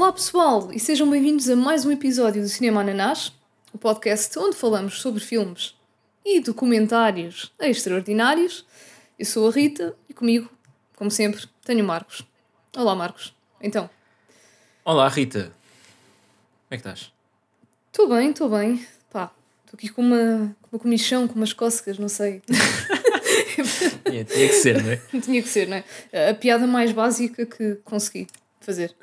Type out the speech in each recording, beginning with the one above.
Olá pessoal e sejam bem-vindos a mais um episódio do Cinema Ananás, o podcast onde falamos sobre filmes e documentários extraordinários. Eu sou a Rita e comigo, como sempre, tenho o Marcos. Olá Marcos, então. Olá Rita, como é que estás? Estou bem, estou bem. Pá, estou aqui com uma, com uma comichão, com umas cócegas, não sei. tinha, tinha que ser, não é? tinha que ser, não é? A piada mais básica que consegui fazer.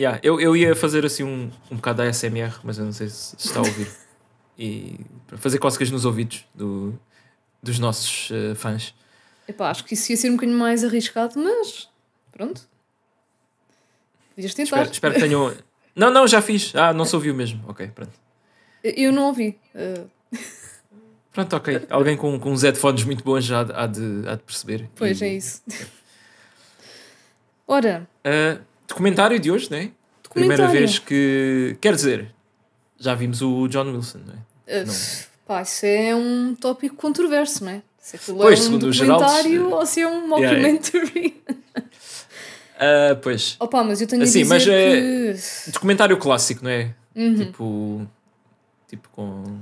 Yeah, eu, eu ia fazer assim um, um bocado da ASMR, mas eu não sei se, se está a ouvir. e para fazer cócegas nos ouvidos do, dos nossos uh, fãs. Epá, acho que isso ia ser um bocadinho mais arriscado, mas pronto. Podias tentar. Espero, espero que tenham. Não, não, já fiz. Ah, não se ouviu mesmo. Ok, pronto. Eu não ouvi. Uh... Pronto, ok. Alguém com, com uns headphones muito bons já há de, há de perceber. Pois, e... é isso. Ora. Uh, documentário de hoje, não é? Primeira vez que. Quer dizer, já vimos o John Wilson, não é? Uh, não. Pá, isso é um tópico controverso, não é? Se aquilo pois, é um documentário ou se é um mockumentary. Yeah, uh, pois. Opa, mas eu tenho assim, a dizer mas é que... documentário clássico, não é? Uhum. Tipo. Tipo com.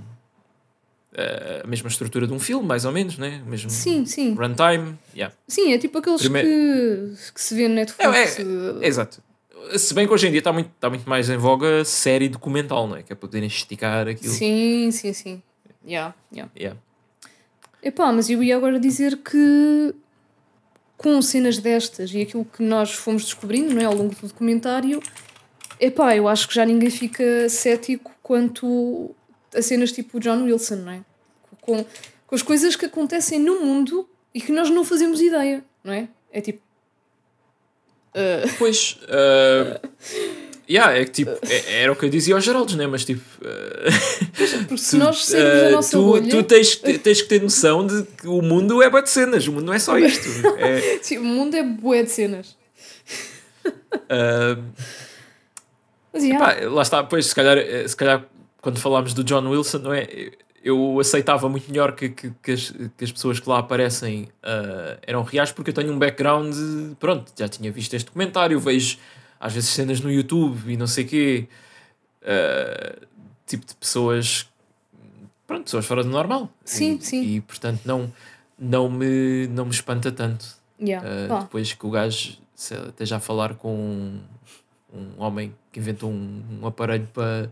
Uh, a mesma estrutura de um filme, mais ou menos, né? Mesmo sim, sim. runtime. Yeah. Sim, é tipo aqueles Primeiro... que, que se vê no Netflix. É, é, é, exato. Se bem que hoje em dia está muito, está muito mais em voga série documental, não é? Que é poderem esticar aquilo. Sim, sim, sim. Yeah, yeah. yeah. Epá, mas eu ia agora dizer que com cenas destas e aquilo que nós fomos descobrindo não é, ao longo do documentário, epá, eu acho que já ninguém fica cético quanto a cenas tipo John Wilson, não é? Com, com as coisas que acontecem no mundo e que nós não fazemos ideia, não é? É tipo. Uh... Pois. Uh... Yeah, é que tipo, é, era o que eu dizia aos Geraldos, né? Mas tipo. Uh, Porque se nós sairmos da nossa tu, bolha... tu tens, tens que ter noção de que o mundo é bué de cenas, o mundo não é só isto. É... Sim, o mundo é bué de cenas. Uh, Mas, yeah. epá, lá está, pois, se calhar, se calhar quando falámos do John Wilson, não é? Eu aceitava muito melhor que, que, que, as, que as pessoas que lá aparecem uh, eram reais, porque eu tenho um background, pronto, já tinha visto este documentário, vejo às vezes cenas no YouTube e não sei quê, uh, tipo de pessoas, pronto, pessoas fora do normal. Sim, e, sim. E portanto não, não, me, não me espanta tanto. Yeah. Uh, depois que o gajo esteja a falar com um, um homem que inventou um, um aparelho para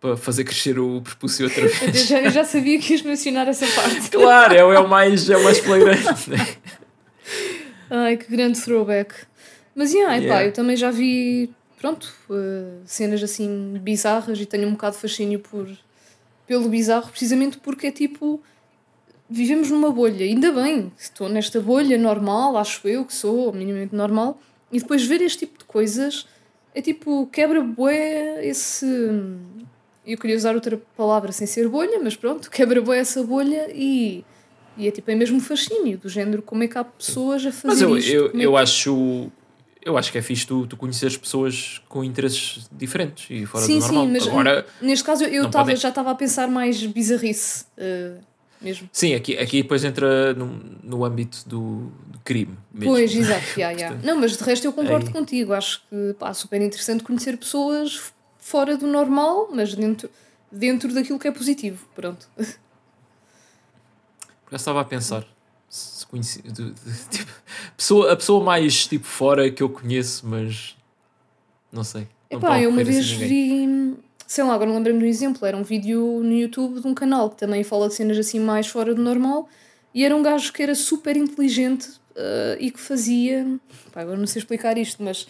para fazer crescer o prepúcio outra vez. Eu já, eu já sabia que ias mencionar essa parte. Claro, é, é o mais, é o mais flagrante. Né? Ai, que grande throwback. Mas yeah, yeah. Epá, eu também já vi, pronto, uh, cenas assim bizarras e tenho um bocado de fascínio por, pelo bizarro, precisamente porque é tipo. Vivemos numa bolha, ainda bem, estou nesta bolha normal, acho eu que sou minimamente normal, e depois ver este tipo de coisas é tipo, quebra bué esse eu queria usar outra palavra sem ser bolha, mas pronto, quebra boa essa bolha e, e é tipo, é mesmo fascínio do género, como é que há pessoas a fazer mas eu, isto? Eu, é eu, que... acho, eu acho que é fixe tu, tu conheceres pessoas com interesses diferentes e fora sim, do normal. Sim, mas Agora, neste caso eu tava, podem... já estava a pensar mais bizarrice uh, mesmo. Sim, aqui, aqui depois entra no, no âmbito do, do crime mesmo. Pois, exato, yeah, yeah. Não, mas de resto eu concordo Aí... contigo, acho que pá, super interessante conhecer pessoas fora do normal, mas dentro, dentro daquilo que é positivo. Pronto. Já estava a pensar. Se conheci, de, de, tipo, pessoa, a pessoa mais tipo fora que eu conheço, mas não sei. Não Epá, eu uma vez vi, sei lá, agora não lembrei-me de um exemplo. Era um vídeo no YouTube de um canal que também fala de cenas assim mais fora do normal e era um gajo que era super inteligente uh, e que fazia. Pá, agora não sei explicar isto, mas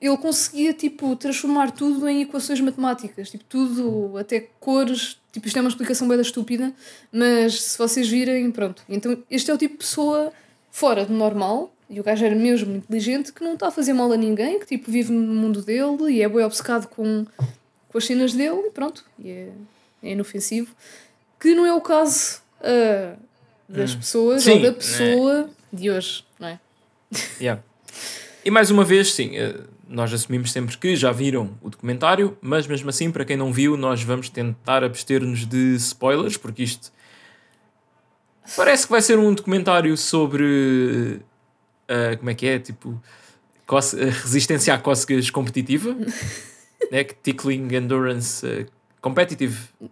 ele conseguia tipo transformar tudo em equações matemáticas, tipo tudo, até cores, tipo isto é uma explicação bem estúpida, mas se vocês virem, pronto. Então este é o tipo de pessoa fora do normal, e o gajo era mesmo inteligente, que não está a fazer mal a ninguém, que tipo vive no mundo dele e é bem obcecado com, com as cenas dele, e pronto, e é, é inofensivo. Que não é o caso uh, das hum. pessoas sim, ou da pessoa é. de hoje, não é? Yeah. E mais uma vez, sim, eh, nós assumimos sempre que já viram o documentário, mas mesmo assim, para quem não viu, nós vamos tentar abster-nos de spoilers, porque isto parece que vai ser um documentário sobre. Uh, como é que é? Tipo. resistência à cócegas competitiva, né? Tickling Endurance uh, Competitive uh,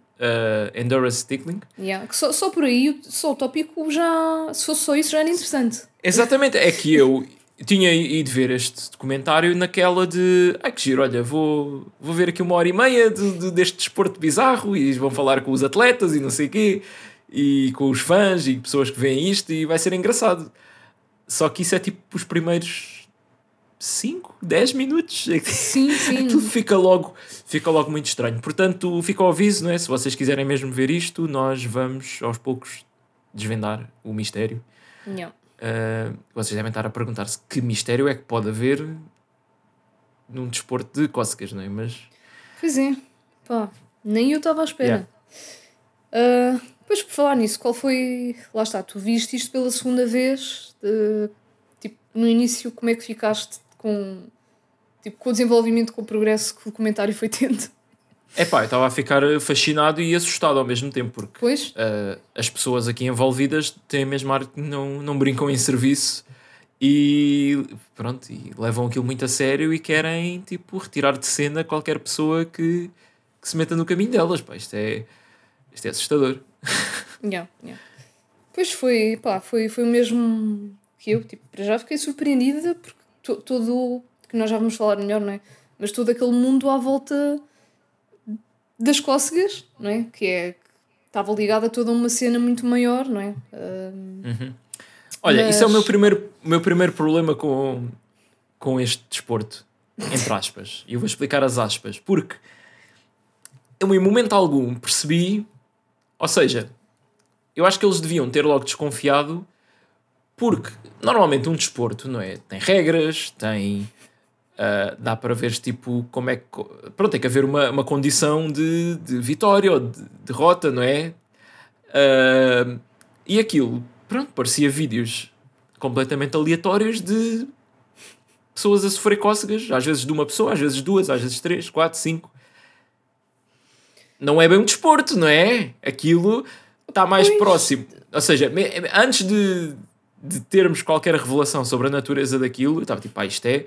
Endurance Tickling. Yeah. Só, só por aí, só o tópico já, se fosse só isso, já era interessante. Exatamente, é que eu tinha ido ver este documentário naquela de ai que giro, olha, vou, vou ver aqui uma hora e meia de, de, deste desporto bizarro e vão falar com os atletas e não sei o quê e com os fãs e pessoas que veem isto e vai ser engraçado. Só que isso é tipo os primeiros 5, 10 minutos. Sim, sim. Tudo fica logo, fica logo muito estranho. Portanto, fica ao aviso, não é? Se vocês quiserem mesmo ver isto, nós vamos aos poucos desvendar o mistério. Não. Uh, vocês devem estar a perguntar-se que mistério é que pode haver num desporto de cócegas, não é? Mas. Pois é, pá, nem eu estava à espera. Yeah. Uh, depois, por falar nisso, qual foi. Lá está, tu viste isto pela segunda vez, de, tipo, no início, como é que ficaste com, tipo, com o desenvolvimento, com o progresso que o comentário foi tendo? É pá, eu estava a ficar fascinado e assustado ao mesmo tempo, porque? Uh, as pessoas aqui envolvidas têm a mesma arte que não, não brincam em serviço e pronto, e levam aquilo muito a sério e querem tipo retirar de cena qualquer pessoa que, que se meta no caminho delas. Pá, isto, é, isto é assustador. Yeah, yeah. Pois foi, pá, foi, foi o mesmo que eu, tipo, para já fiquei surpreendida porque to, todo, que nós já vamos falar melhor, não é? Mas todo aquele mundo à volta das cócegas, não é? Que é estava ligado a toda uma cena muito maior, não é? uhum. Olha, mas... isso é o meu primeiro, meu primeiro problema com, com este desporto, entre aspas. E eu vou explicar as aspas, porque eu em momento algum percebi, ou seja, eu acho que eles deviam ter logo desconfiado, porque normalmente um desporto, não é? Tem regras, tem Uh, dá para ver tipo como é que. Pronto, tem que haver uma, uma condição de, de vitória ou de derrota, não é? Uh, e aquilo, pronto, parecia vídeos completamente aleatórios de pessoas a sofrer cócegas, às vezes de uma pessoa, às vezes duas, às vezes três, quatro, cinco. Não é bem um desporto, não é? Aquilo está mais pois. próximo. Ou seja, antes de, de termos qualquer revelação sobre a natureza daquilo, eu estava tipo, ah, isto é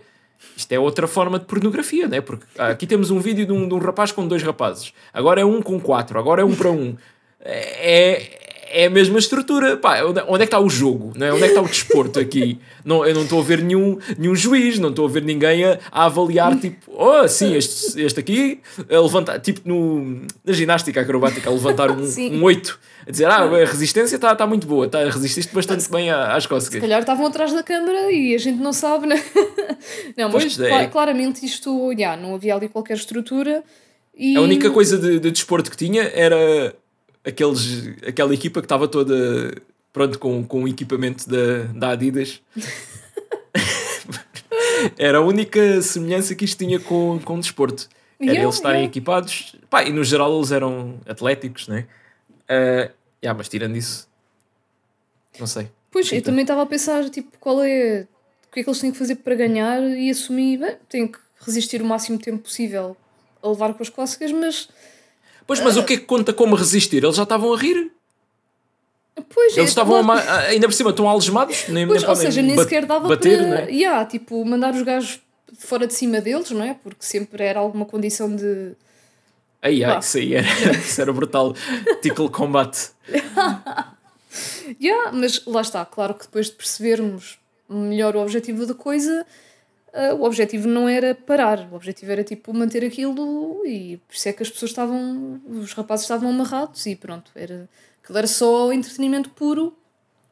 isto é outra forma de pornografia, né? Porque aqui temos um vídeo de um, de um rapaz com dois rapazes, agora é um com quatro, agora é um para um. É, é a mesma estrutura. Pá, onde, é que está o jogo? Não é? Onde é que está o desporto aqui? Não, eu não estou a ver nenhum, nenhum juiz, não estou a ver ninguém a, a avaliar, tipo, oh, sim, este, este aqui, a levantar, tipo no, na ginástica acrobática, a levantar um, um 8, a dizer, ah, a resistência está tá muito boa, tá, resististe bastante bem às cócegas. Se calhar estavam atrás da câmara e a gente não sabe, né? não, mas é. claramente isto, já, não havia ali qualquer estrutura. E... A única coisa de, de desporto que tinha era aqueles, aquela equipa que estava toda pronto com, com o equipamento da, da Adidas. Era a única semelhança que isto tinha com, com o desporto. Era yeah, eles estarem yeah. equipados. Pá, e no geral eles eram atléticos, né? Uh, yeah, mas tirando isso, não sei. Pois, eu também estava a pensar, tipo, qual é. O que é que eles têm que fazer para ganhar e assumir, bem, têm que resistir o máximo tempo possível a levar com as cócegas, mas Pois, mas o que é que conta como resistir? Eles já estavam a rir. Pois, Eles é, estavam claro. ainda por cima estão algemados, nem, pois, nem ou seja, nem sequer dava bater, para é? yeah, tipo, mandar os gajos fora de cima deles, não é? Porque sempre era alguma condição de. Aí, ah. isso aí era, isso era brutal. Tickle Combat. yeah, mas lá está, claro que depois de percebermos melhor o objetivo da coisa, uh, o objetivo não era parar, o objetivo era tipo manter aquilo e por isso é que as pessoas estavam, os rapazes estavam amarrados e pronto, era, aquilo era só entretenimento puro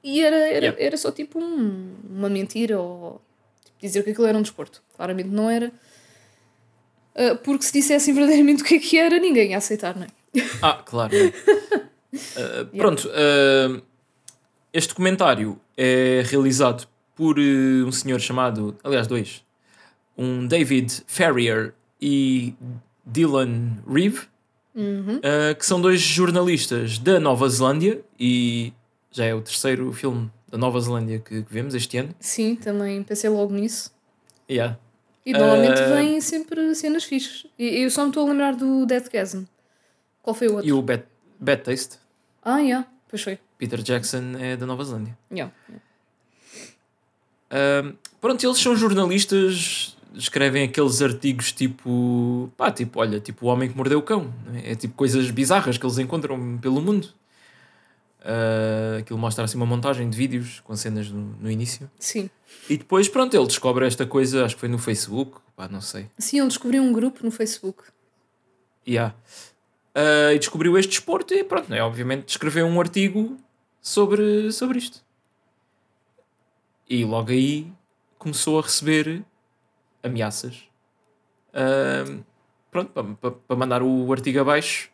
e era, era, yeah. era só tipo um, uma mentira ou tipo, dizer que aquilo era um desporto. Claramente não era. Uh, porque se dissessem verdadeiramente o que é que era, ninguém ia aceitar, não é? Ah, claro. uh, pronto, uh, este documentário é realizado por um senhor chamado, aliás, dois, um David Ferrier e Dylan Reeve, uhum. uh, que são dois jornalistas da Nova Zelândia e já é o terceiro filme da Nova Zelândia que, que vemos este ano. Sim, também pensei logo nisso. Yeah. E normalmente uh, vêm sempre cenas fixas. E eu só me estou a lembrar do Deathgasm. Qual foi o outro? E o Bad, Bad Taste. Ah, yeah, pois foi. Peter Jackson é da Nova Zelândia. Yeah. yeah. Uh, pronto, eles são jornalistas, escrevem aqueles artigos tipo, pá, tipo, olha, tipo o homem que mordeu o cão. É? é tipo coisas bizarras que eles encontram pelo mundo. Uh, aquilo mostra assim uma montagem de vídeos com cenas no, no início. Sim. E depois, pronto, ele descobre esta coisa, acho que foi no Facebook, pá, não sei. Sim, ele descobriu um grupo no Facebook. Yeah. Uh, e descobriu este desporto e pronto, né, obviamente escreveu um artigo sobre, sobre isto. E logo aí começou a receber ameaças. Uh, pronto, para, para mandar o artigo abaixo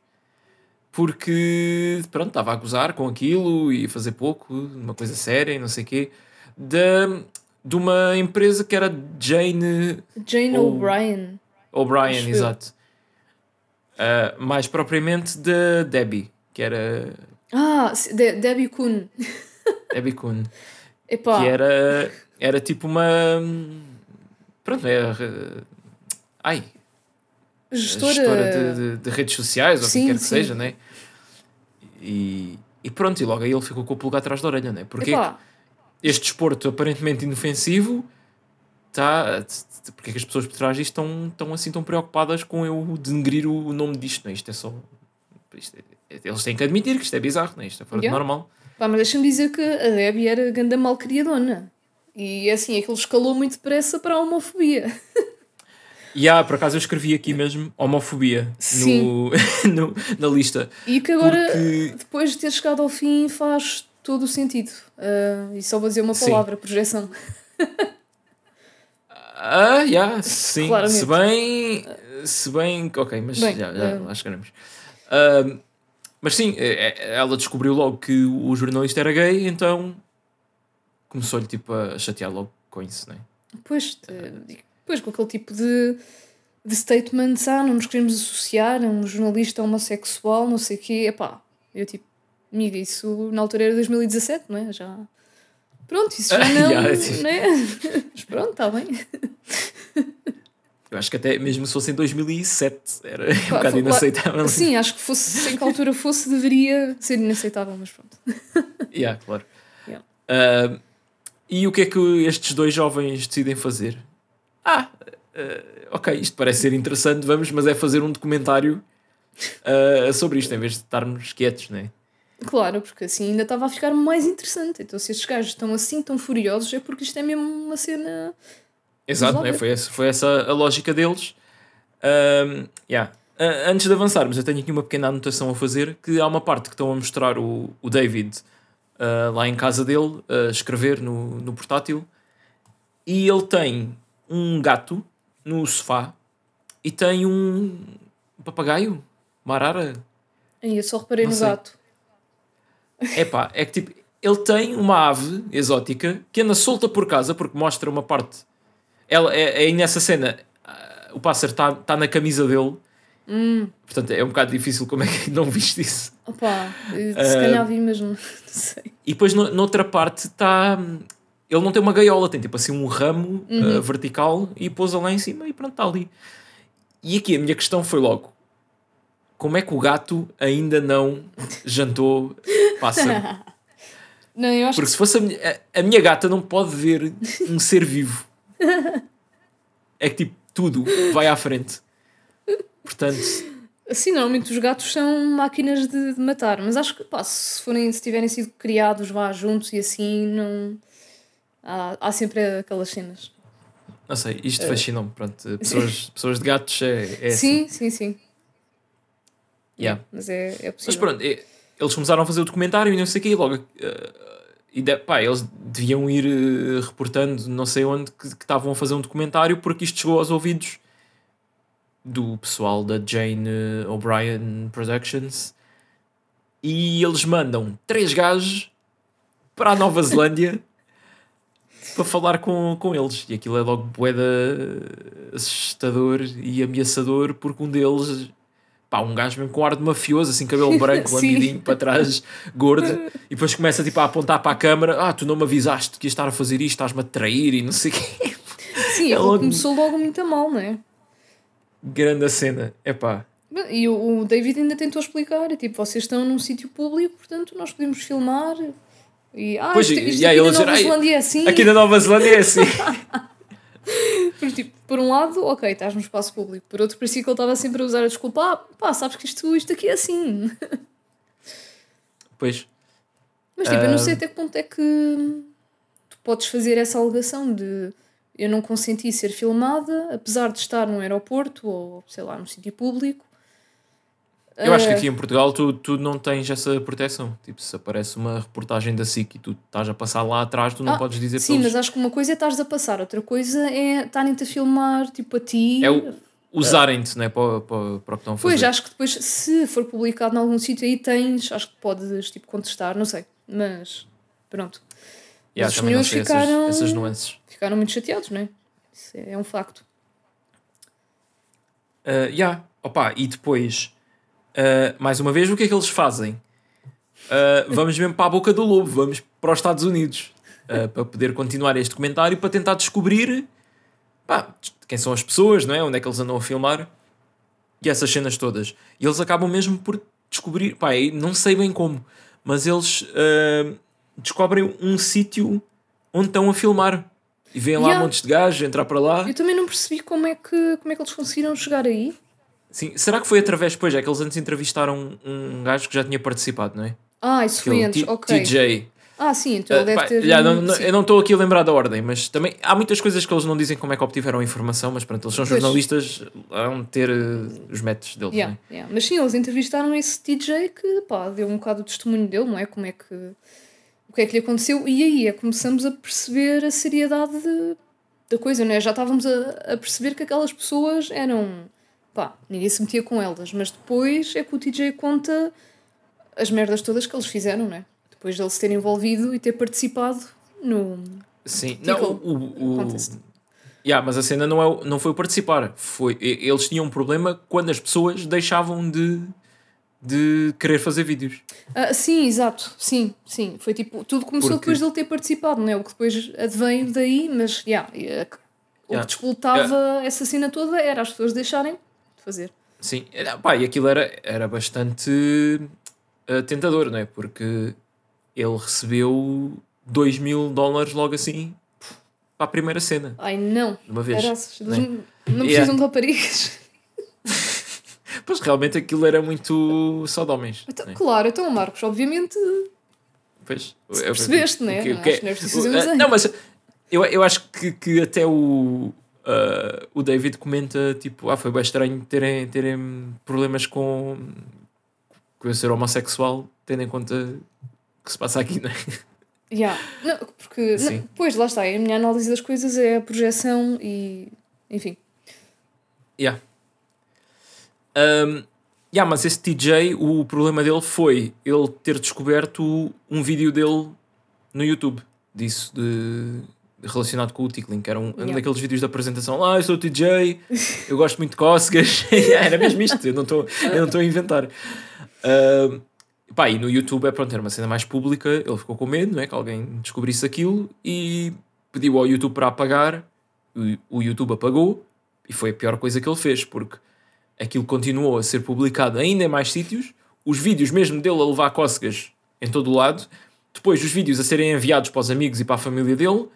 porque pronto, estava a gozar com aquilo e a fazer pouco, uma coisa séria e não sei o quê, de, de uma empresa que era Jane Jane O'Brien. O'Brien, exato. Uh, mais propriamente de Debbie, que era. Ah, de Debbie Kuhn. Debbie Kuhn. Epá. Que era, era tipo uma. Pronto, é. Ai. Gestora, gestora de, de, de, redes sociais, ou o que quer que sim. seja, né? E, e pronto, e logo aí ele ficou com o pulgar atrás da orelha, né? Porque este desporto aparentemente inofensivo está. Porque é que as pessoas por trás disto estão, estão assim tão preocupadas com eu denegrir o nome disto, né? Isto é só. Isto é, eles têm que admitir que isto é bizarro, né? Isto é fora yeah. de normal. Pá, mas deixa-me dizer que a Debbie era ganda malcriadona. E assim, aquilo escalou muito depressa para a homofobia. E yeah, por acaso eu escrevi aqui mesmo homofobia no, no, na lista. E que agora, porque... depois de ter chegado ao fim, faz todo o sentido. Uh, e só vou dizer uma palavra: sim. projeção. Ah, yeah, sim. Claramente. Se bem. Se bem. Ok, mas bem, já, já uh... lá chegaremos. Uh, mas sim, é, é, ela descobriu logo que o jornalista era gay, então começou-lhe tipo a chatear logo com isso, não é? Pois, Pois, com aquele tipo de, de statements, ah, não nos queremos associar a um jornalista homossexual, não sei o quê. Epá, eu tipo, amiga, isso na altura era 2017, não é? Já. Pronto, isso já não. yeah, não é? Mas pronto, está bem. Eu acho que até mesmo se fosse em 2007 era um claro, bocado inaceitável. Sim, acho que fosse, em que altura fosse, deveria ser inaceitável, mas pronto. yeah, claro. Yeah. Uh, e o que é que estes dois jovens decidem fazer? ah, uh, ok, isto parece ser interessante, vamos, mas é fazer um documentário uh, sobre isto, em vez de estarmos quietos, não é? Claro, porque assim ainda estava a ficar mais interessante. Então, se estes gajos estão assim tão furiosos, é porque isto é mesmo uma cena. Exato, né? foi, essa, foi essa a lógica deles. Um, yeah. Antes de avançarmos, eu tenho aqui uma pequena anotação a fazer: que há uma parte que estão a mostrar o, o David uh, lá em casa dele, a escrever no, no portátil, e ele tem um gato no sofá e tem um papagaio, uma arara. E eu só reparei Não no sei. gato. É pá, é que tipo, ele tem uma ave exótica que anda solta por casa porque mostra uma parte. Ela é, é nessa cena, uh, o pássaro está tá na camisa dele. Hum. Portanto, é um bocado difícil como é que não viste isso. Opa, se uh, calhar vi mesmo. Não sei. E depois no, noutra parte está ele não tem uma gaiola, tem tipo assim um ramo uhum. uh, vertical e pôs-a lá em cima e pronto, está ali. E aqui a minha questão foi logo: como é que o gato ainda não jantou pássaro? Não, eu acho Porque que... se fosse a minha, a, a minha gata não pode ver um ser vivo. É que tipo, tudo vai à frente. Portanto. Sim, normalmente os gatos são máquinas de, de matar, mas acho que pá, se, forem, se tiverem sido criados vá juntos e assim, não Há, há sempre aquelas cenas. Não sei, isto uh, fascinou-me. Pronto, pessoas, pessoas de gatos é, é Sim, assim. sim, sim. Yeah. Mas é, é possível. Mas pronto, é, eles começaram a fazer o documentário e não sei o quê, logo. Uh, e de, pá, eles deviam ir uh, reportando não sei onde que, que estavam a fazer um documentário porque isto chegou aos ouvidos do pessoal da Jane O'Brien Productions e eles mandam três gajos para a Nova Zelândia para falar com, com eles. E aquilo é logo boeda assustador e ameaçador, porque um deles, pá, um gajo mesmo com ar de mafioso, assim, cabelo branco, lambidinho para trás, gordo, e depois começa tipo a apontar para a câmara: Ah, tu não me avisaste que ias estar a fazer isto, estás-me a trair e não sei o quê. Sim, é logo... começou logo muito a mal, não é? Grande a cena, é pá. E o, David ainda tentou explicar: é tipo, vocês estão num sítio público, portanto nós podemos filmar E, ah, pois, isto, isto e, aqui na Nova Zelândia é assim. Aqui na Nova Zelândia é assim. Porque, tipo, por um lado, ok, estás no espaço público. Por outro, parecia que ele estava sempre a usar a desculpa. Ah, pá, sabes que isto, isto aqui é assim. Pois. Mas, tipo, uh... eu não sei até que ponto é que tu podes fazer essa alegação de eu não consenti ser filmada, apesar de estar num aeroporto ou, sei lá, num sítio público. Eu acho que aqui em Portugal tu, tu não tens essa proteção. Tipo, se aparece uma reportagem da SIC e tu estás a passar lá atrás, tu não ah, podes dizer Sim, mas acho que uma coisa é estás a passar, outra coisa é estarem-te a filmar, tipo, a ti. É o, usarem-te, né, para, para, para o que estão a fazer. Pois, acho que depois, se for publicado em algum sítio aí tens, acho que podes, tipo, contestar, não sei. Mas, pronto. Yeah, os senhores ficaram... Essas, essas nuances. Ficaram muito chateados, não é? Isso é um facto. Uh, yeah. Opa, e depois Uh, mais uma vez, o que é que eles fazem? Uh, vamos mesmo para a boca do lobo, vamos para os Estados Unidos uh, para poder continuar este documentário para tentar descobrir pá, quem são as pessoas, não é? onde é que eles andam a filmar e essas cenas todas. E eles acabam mesmo por descobrir, pá, não sei bem como, mas eles descobrem um sítio onde estão a filmar. E vêm lá yeah. montes de gajos entrar para lá. Eu também não percebi como é que, como é que eles conseguiram chegar aí. Sim, será que foi através, pois é, que eles antes entrevistaram um, um gajo que já tinha participado, não é? Ah, isso foi antes, ok. TJ. Ah, sim, então ele uh, deve ter. Já, não, não, eu não estou aqui a lembrar da ordem, mas também há muitas coisas que eles não dizem como é que obtiveram a informação, mas pronto, eles são pois. jornalistas, vão ter uh, os métodos deles. Yeah, é? yeah. Mas sim, eles entrevistaram esse DJ que pá, deu um bocado o testemunho dele, não é? Como é que. O que é que lhe aconteceu, e aí é começamos a perceber a seriedade de, da coisa, não é? Já estávamos a, a perceber que aquelas pessoas eram pá, ninguém se metia com elas, mas depois é que o TJ conta as merdas todas que eles fizeram, né? Depois dele se ter envolvido e ter participado no. Sim, não, o. o, o yeah, mas a cena não, é, não foi o participar. Foi, eles tinham um problema quando as pessoas deixavam de, de querer fazer vídeos. Uh, sim, exato. Sim, sim. Foi tipo. Tudo começou Porque... depois dele ter participado, não é? O que depois advém daí, mas yeah, o yeah. que disputava yeah. essa cena toda era as pessoas deixarem fazer. Sim, pá, e aquilo era, era bastante uh, tentador, não é? Porque ele recebeu 2 mil dólares logo assim para a primeira cena. Ai não, de uma vez. não, é? não precisam yeah. de raparigas. Pois realmente aquilo era muito só de homens. Então, é? Claro, então Marcos, obviamente. Pois, percebeste, não é? Que, que, não, é, não, mas eu, eu acho que, que até o, Uh, o David comenta tipo, ah, foi bem estranho terem, terem problemas com, com eu ser homossexual, tendo em conta o que se passa aqui, não é? Yeah. Não, porque, não, pois, lá está, a minha análise das coisas é a projeção e, enfim. Yeah. Um, yeah, mas esse TJ, o problema dele foi ele ter descoberto um vídeo dele no YouTube disso, de relacionado com o tickling, que era um, yeah. daqueles vídeos de apresentação. Ah, eu sou o TJ, eu gosto muito de cócegas. era mesmo isto, eu não estou a inventar. Uh, pá, e no YouTube é pronto, era uma cena mais pública, ele ficou com medo, não é? Que alguém descobrisse aquilo e pediu ao YouTube para apagar. O, o YouTube apagou e foi a pior coisa que ele fez, porque aquilo continuou a ser publicado ainda em mais sítios, os vídeos mesmo dele a levar cócegas em todo o lado, depois os vídeos a serem enviados para os amigos e para a família dele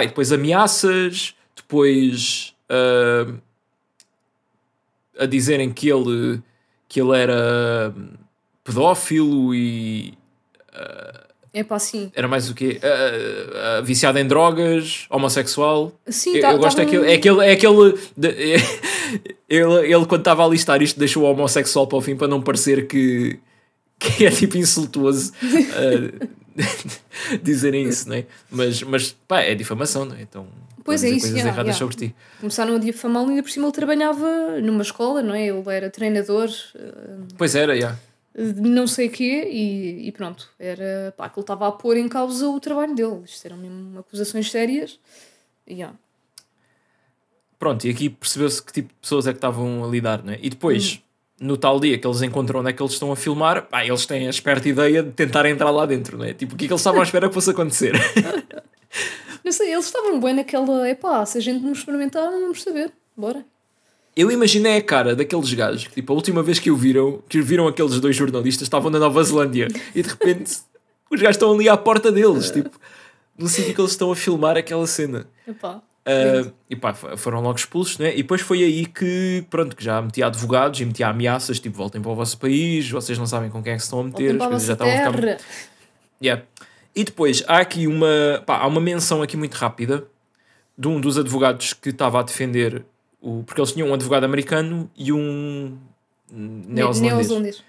e depois ameaças, depois uh, a dizerem que ele, que ele era pedófilo e. Uh, é pá, sim. Era mais o quê? Uh, uh, viciado em drogas, homossexual. Sim, eu, tá, eu gosto tá é aquele. É aquele, de, é, ele, ele, quando estava a listar isto, deixou o homossexual para o fim para não parecer que, que é tipo insultuoso. Uh, dizerem isso, não é? Mas, mas pá, é difamação, não é? Então, pois é isso, coisas yeah, erradas yeah. sobre ti. Começaram a difamá-lo ainda por cima ele trabalhava numa escola, não é? Ele era treinador. Pois era, já. Yeah. Não sei o quê, e, e pronto, era pá, que ele estava a pôr em causa o trabalho dele. Isto eram mesmo acusações sérias. Yeah. Pronto, e aqui percebeu-se que tipo de pessoas é que estavam a lidar, não é? E depois. Hum no tal dia que eles encontram onde é que eles estão a filmar, pá, eles têm a esperta ideia de tentar entrar lá dentro, não é? Tipo, o que é que eles estavam à espera que fosse acontecer? não sei, eles estavam bem naquela, é pá, se a gente não experimentar, não vamos saber, bora. Eu imaginei a cara daqueles gajos que, tipo, a última vez que o viram, que viram aqueles dois jornalistas, estavam na Nova Zelândia e de repente Os gajos estão ali à porta deles, tipo, no sítio que eles estão a filmar aquela cena. Epá. Uh, e pá, foram logo expulsos, né? E depois foi aí que, pronto, que já metia advogados e metia ameaças, tipo, voltem para o vosso país, vocês não sabem com quem é que se estão a meter, as coisas já estavam a ficar. Yeah. E depois há aqui uma, pá, há uma menção aqui muito rápida de um dos advogados que estava a defender o. Porque eles tinham um advogado americano e um neozelandês.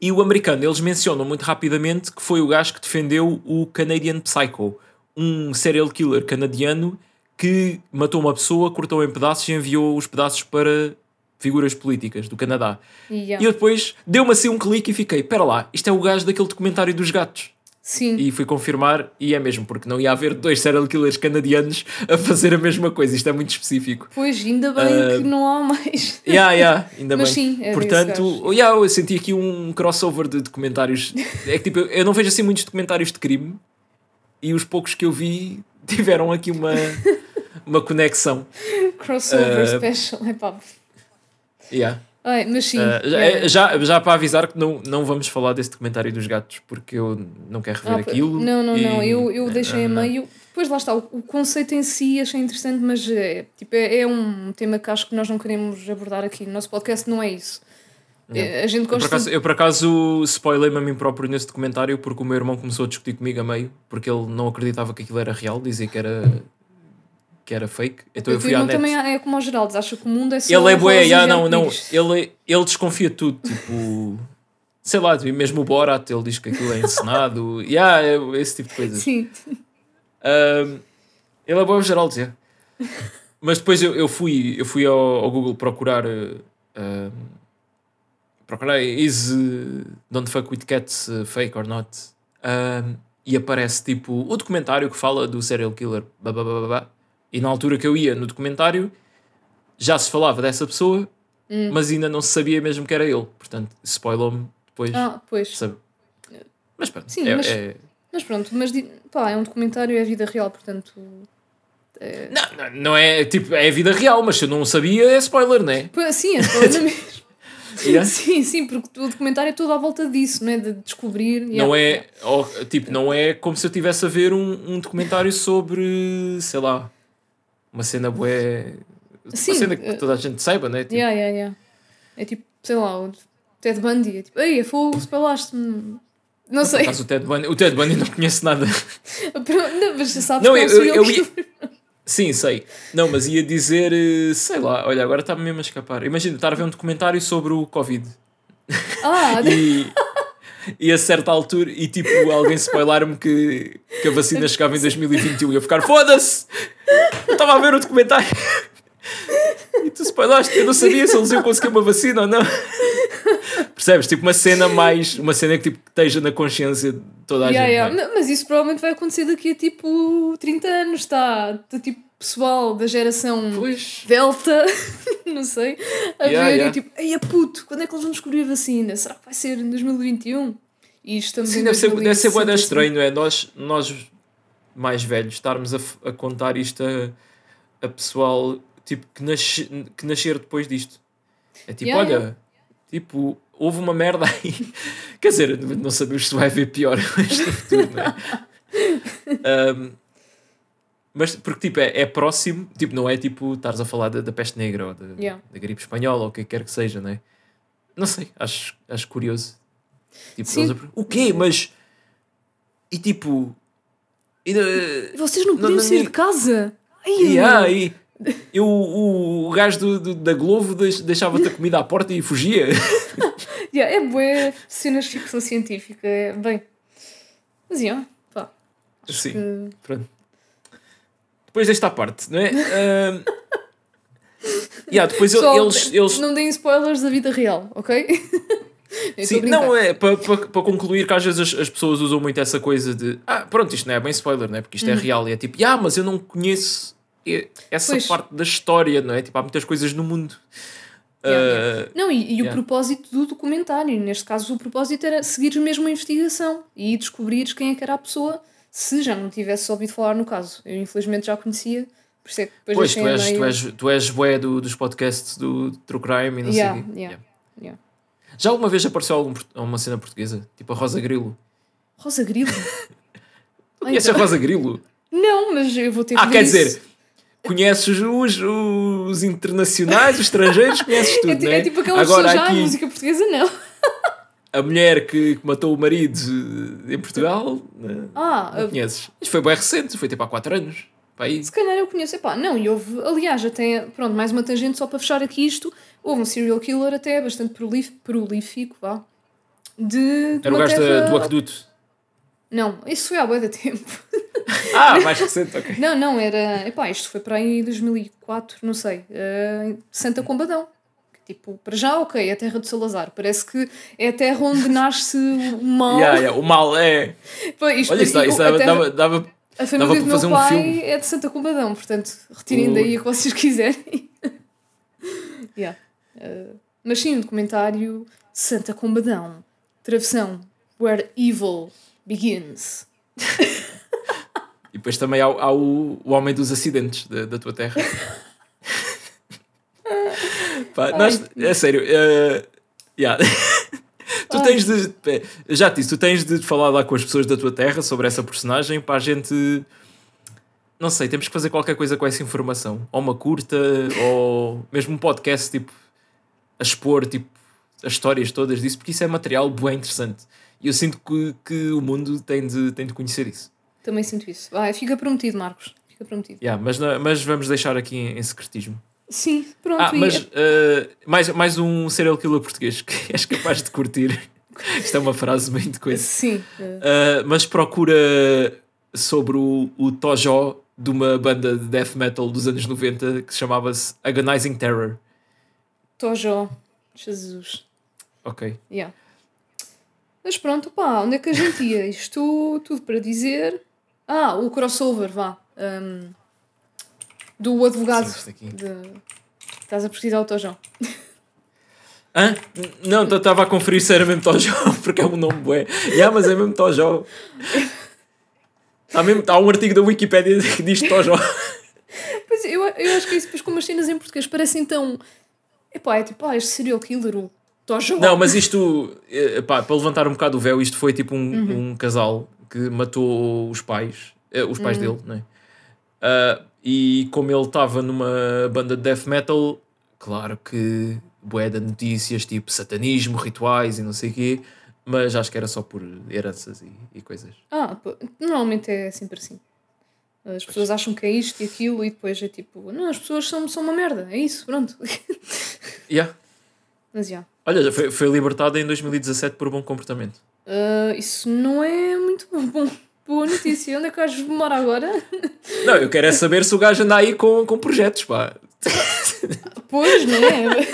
E o americano, eles mencionam muito rapidamente que foi o gajo que defendeu o Canadian Psycho um serial killer canadiano que matou uma pessoa, cortou em pedaços e enviou os pedaços para figuras políticas do Canadá. Yeah. E eu depois deu-me assim um clique e fiquei: espera lá, isto é o gajo daquele documentário dos gatos. Sim. E fui confirmar, e é mesmo, porque não ia haver dois serial killers canadianos a fazer a mesma coisa. Isto é muito específico. Pois, ainda bem uh, que não há mais. Yeah, yeah, ainda Mas bem. Sim, é Portanto, yeah, eu senti aqui um crossover de documentários. É que tipo, eu não vejo assim muitos documentários de crime, e os poucos que eu vi tiveram aqui uma, uma conexão. Crossover uh, special, é pá. Yeah. Ai, mas sim. Uh, já, é. já, para avisar que não, não vamos falar desse documentário dos gatos, porque eu não quero rever ah, aquilo. Não, não, e... não. Eu, eu deixei a meio. Pois lá está, o, o, conceito em si achei interessante, mas é, tipo, é, é um tema que acho que nós não queremos abordar aqui no nosso podcast, não é isso. A gente gosta... eu, por acaso, eu por acaso spoilei-me a mim próprio nesse documentário porque o meu irmão começou a discutir comigo a meio porque ele não acreditava que aquilo era real, dizia que era que era fake. Então eu, eu fui à net. também é como o Geraldo, acha que o mundo é só Ele é bué, já, não, não, ele, ele desconfia de tudo, tipo, sei lá, mesmo o Borat, ele diz que aquilo é encenado, e yeah, é esse tipo de coisas. Sim. Um, ele é bom Geraldo, yeah. Mas depois eu, eu fui, eu fui ao, ao Google procurar uh, procurei is uh, Don't Fuck With Cats uh, Fake or Not um, e aparece tipo o documentário que fala do serial killer babá, e na altura que eu ia no documentário já se falava dessa pessoa hum. mas ainda não se sabia mesmo que era ele portanto spoilou-me depois ah, pois. Sabe? mas pronto Sim, é, mas, é... mas pronto mas pá, é um documentário é a vida real portanto é... Não, não, não é tipo, é a vida real, mas se eu não sabia é spoiler, não é? Sim, é spoiler mesmo. Yeah? Sim, sim, porque o documentário é todo à volta disso, não é? De descobrir. Não yeah. é, tipo, não é como se eu estivesse a ver um, um documentário sobre, sei lá, uma cena bué. Sim, uma cena que uh, toda a gente saiba, não é? Tipo, yeah, yeah, yeah. É tipo, sei lá, o Ted Bundy. É tipo, ei, é fogo, espalaste-me. Não sei. o Ted Bundy, o Ted Bundy não conhece nada. não, mas sabes não, que eu, eu, eu, eu, Sim, sei. Não, mas ia dizer, eh, sei lá, olha, agora está-me mesmo a escapar. Imagina, estar a ver um documentário sobre o Covid. Ah! e, e a certa altura, e tipo, alguém spoiler-me que, que a vacina chegava em 2021 e eu ficar, foda-se! Estava a ver o documentário. E tu spoilaste, eu não sabia se eles iam conseguir uma vacina ou não. Percebes? Tipo, uma cena mais. Uma cena que, tipo, esteja na consciência de toda a yeah, gente. Yeah. Mas isso provavelmente vai acontecer daqui a tipo 30 anos, está? Tipo, pessoal da geração pois. Delta, não sei, a yeah, ver e tipo, ei, a puto, quando é que eles vão descobrir a vacina? Será que vai ser em 2021? E estamos Sim, deve ser, deve ser estranho, não é? Nós, nós mais velhos estarmos a, a contar isto a, a pessoal tipo, que, nasce, que nascer depois disto. É tipo, yeah, olha, yeah. tipo, houve uma merda aí. Quer dizer, não sabemos se vai haver pior este futuro, não é? um, mas porque tipo, é, é próximo, tipo, não é tipo estares a falar da, da peste negra ou da, yeah. da gripe espanhola ou o que quer que seja, não é? Não sei, acho, acho curioso. Tipo, Sim. o quê? Mas. E tipo. E, uh, Vocês não podiam sair de casa? Ai, yeah, e, e o, o, gajo do, do, da Globo deixava-te a comida à porta e fugia. yeah, é boa cenas de ficção científica. É, bem. Mas, yeah, pá. Sim, que... pronto. Depois desta parte, não é? Uh... yeah, depois Pessoal, eles, eles. Não deem spoilers da vida real, ok? Sim, não é para pa, pa concluir que às vezes as, as, pessoas usam muito essa coisa de ah, pronto, isto não é bem spoiler, não é? Porque isto é uhum. real e é tipo, ah, mas eu não conheço essa pois. parte da história, não é? Tipo, há muitas coisas no mundo. Yeah, uh, Não, e, e yeah. o propósito do documentário, neste caso, o propósito era seguir mesmo a investigação e descobrir quem é que era a pessoa, se já não tivesse ouvido falar no caso. Eu, infelizmente, já conhecia. Por isso é que depois pois, tu és, meio... tu és, tu és bué do, dos podcasts do True Crime e não yeah, sei yeah, yeah. Já alguma vez apareceu algum, uma cena portuguesa? Tipo a Rosa Grilo? Rosa Grilo? Conheces então... a Rosa Grilo? Não, mas eu vou ter que Ah, quer isso. dizer, conheces os, os internacionais, os estrangeiros, conheces tudo, é, né? é tipo aquela Agora, pessoa já, aqui, a música portuguesa não. A mulher que, que matou o marido em Portugal, né? ah, não conheces. Isto foi bem recente, foi tipo há 4 anos. Se calhar eu conheço, epá, não, e houve, aliás, até, pronto, mais uma tangente só para fechar aqui isto, houve um serial killer até bastante prolífico, vá, de... Era o gajo terra... do aqueduto. Não, isso foi há boa de tempo. Ah, mais recente, ok. Não, não, era, epá, isto foi para aí em 2004, não sei, uh, Santa Combadão. Tipo, para já, ok, é a terra de Salazar. Parece que é a terra onde nasce o mal. Yeah, yeah, o mal é. Pô, isto, Olha, isso, isso dava, terra... dava, dava a família do meu pai é de Santa Combadão, portanto, retirem uh. daí o que vocês quiserem. yeah. Uh, mas sim, um documentário Santa Combadão, travessão, Where Evil Begins. e depois também há, há o, o Homem dos Acidentes da, da tua terra. Pá, nós, é sério, uh, yeah. Tu tens de. Já te disse, tu tens de falar lá com as pessoas da tua terra sobre essa personagem para a gente. Não sei, temos que fazer qualquer coisa com essa informação. Ou uma curta, ou mesmo um podcast, tipo, a expor, tipo, as histórias todas disso, porque isso é material bem interessante. E eu sinto que, que o mundo tem de, tem de conhecer isso. Também sinto isso. Ah, fica prometido, Marcos. Fica prometido. Yeah, mas, mas vamos deixar aqui em, em secretismo. Sim, pronto. Ah, mas uh, mais, mais um serial killer português que és capaz de curtir. Isto é uma frase bem de coisa. Sim. Uh, mas procura sobre o, o Tojo de uma banda de death metal dos anos 90 que se chamava-se Agonizing Terror. Tojo. Jesus. Ok. Yeah. Mas pronto, pá, onde é que a gente ia? Isto tudo para dizer. Ah, o crossover, vá. Um, do advogado. De... Estás a pesquisar o Tojão. Hã? Não, estava a conferir se era mesmo Tojão, porque é um nome bué. Yeah, mas é mesmo Tojão. Há, mesmo, há um artigo da Wikipedia que diz Tojão. Pois eu, eu acho que é isso, depois como as cenas em português parecem tão. Epá, é tipo, ah, este serial killer, o Não, mas isto, epá, para levantar um bocado o véu, isto foi tipo um, uhum. um casal que matou os pais, eh, os pais uhum. dele, não é? Uh, e como ele estava numa banda de death metal, claro que bué de notícias tipo satanismo, rituais e não sei o quê, mas acho que era só por heranças e, e coisas. Ah, normalmente é sempre assim. As pessoas acham que é isto e aquilo e depois é tipo, não, as pessoas são, são uma merda, é isso, pronto. Yeah. Mas já. Olha, foi, foi libertado em 2017 por bom comportamento. Uh, isso não é muito bom. Boa notícia. Onde é que o gajo mora agora? Não, eu quero é saber se o gajo anda aí com, com projetos, pá. Pois, não é?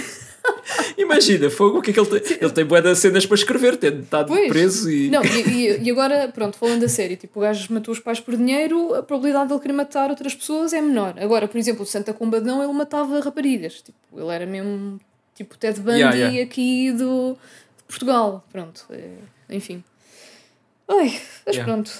Imagina, fogo, o que é que ele tem? Ele tem boé de cenas para escrever, tem estado pois. preso e. Não, e, e, agora, pronto, falando a sério, tipo, o gajo matou os pais por dinheiro, a probabilidade de ele querer matar outras pessoas é menor. Agora, por exemplo, o Santa Combadão, ele matava raparigas. Tipo, ele era mesmo tipo Ted Bundy yeah, yeah. aqui do, de Portugal. Pronto, é, enfim. Ai, mas yeah. pronto.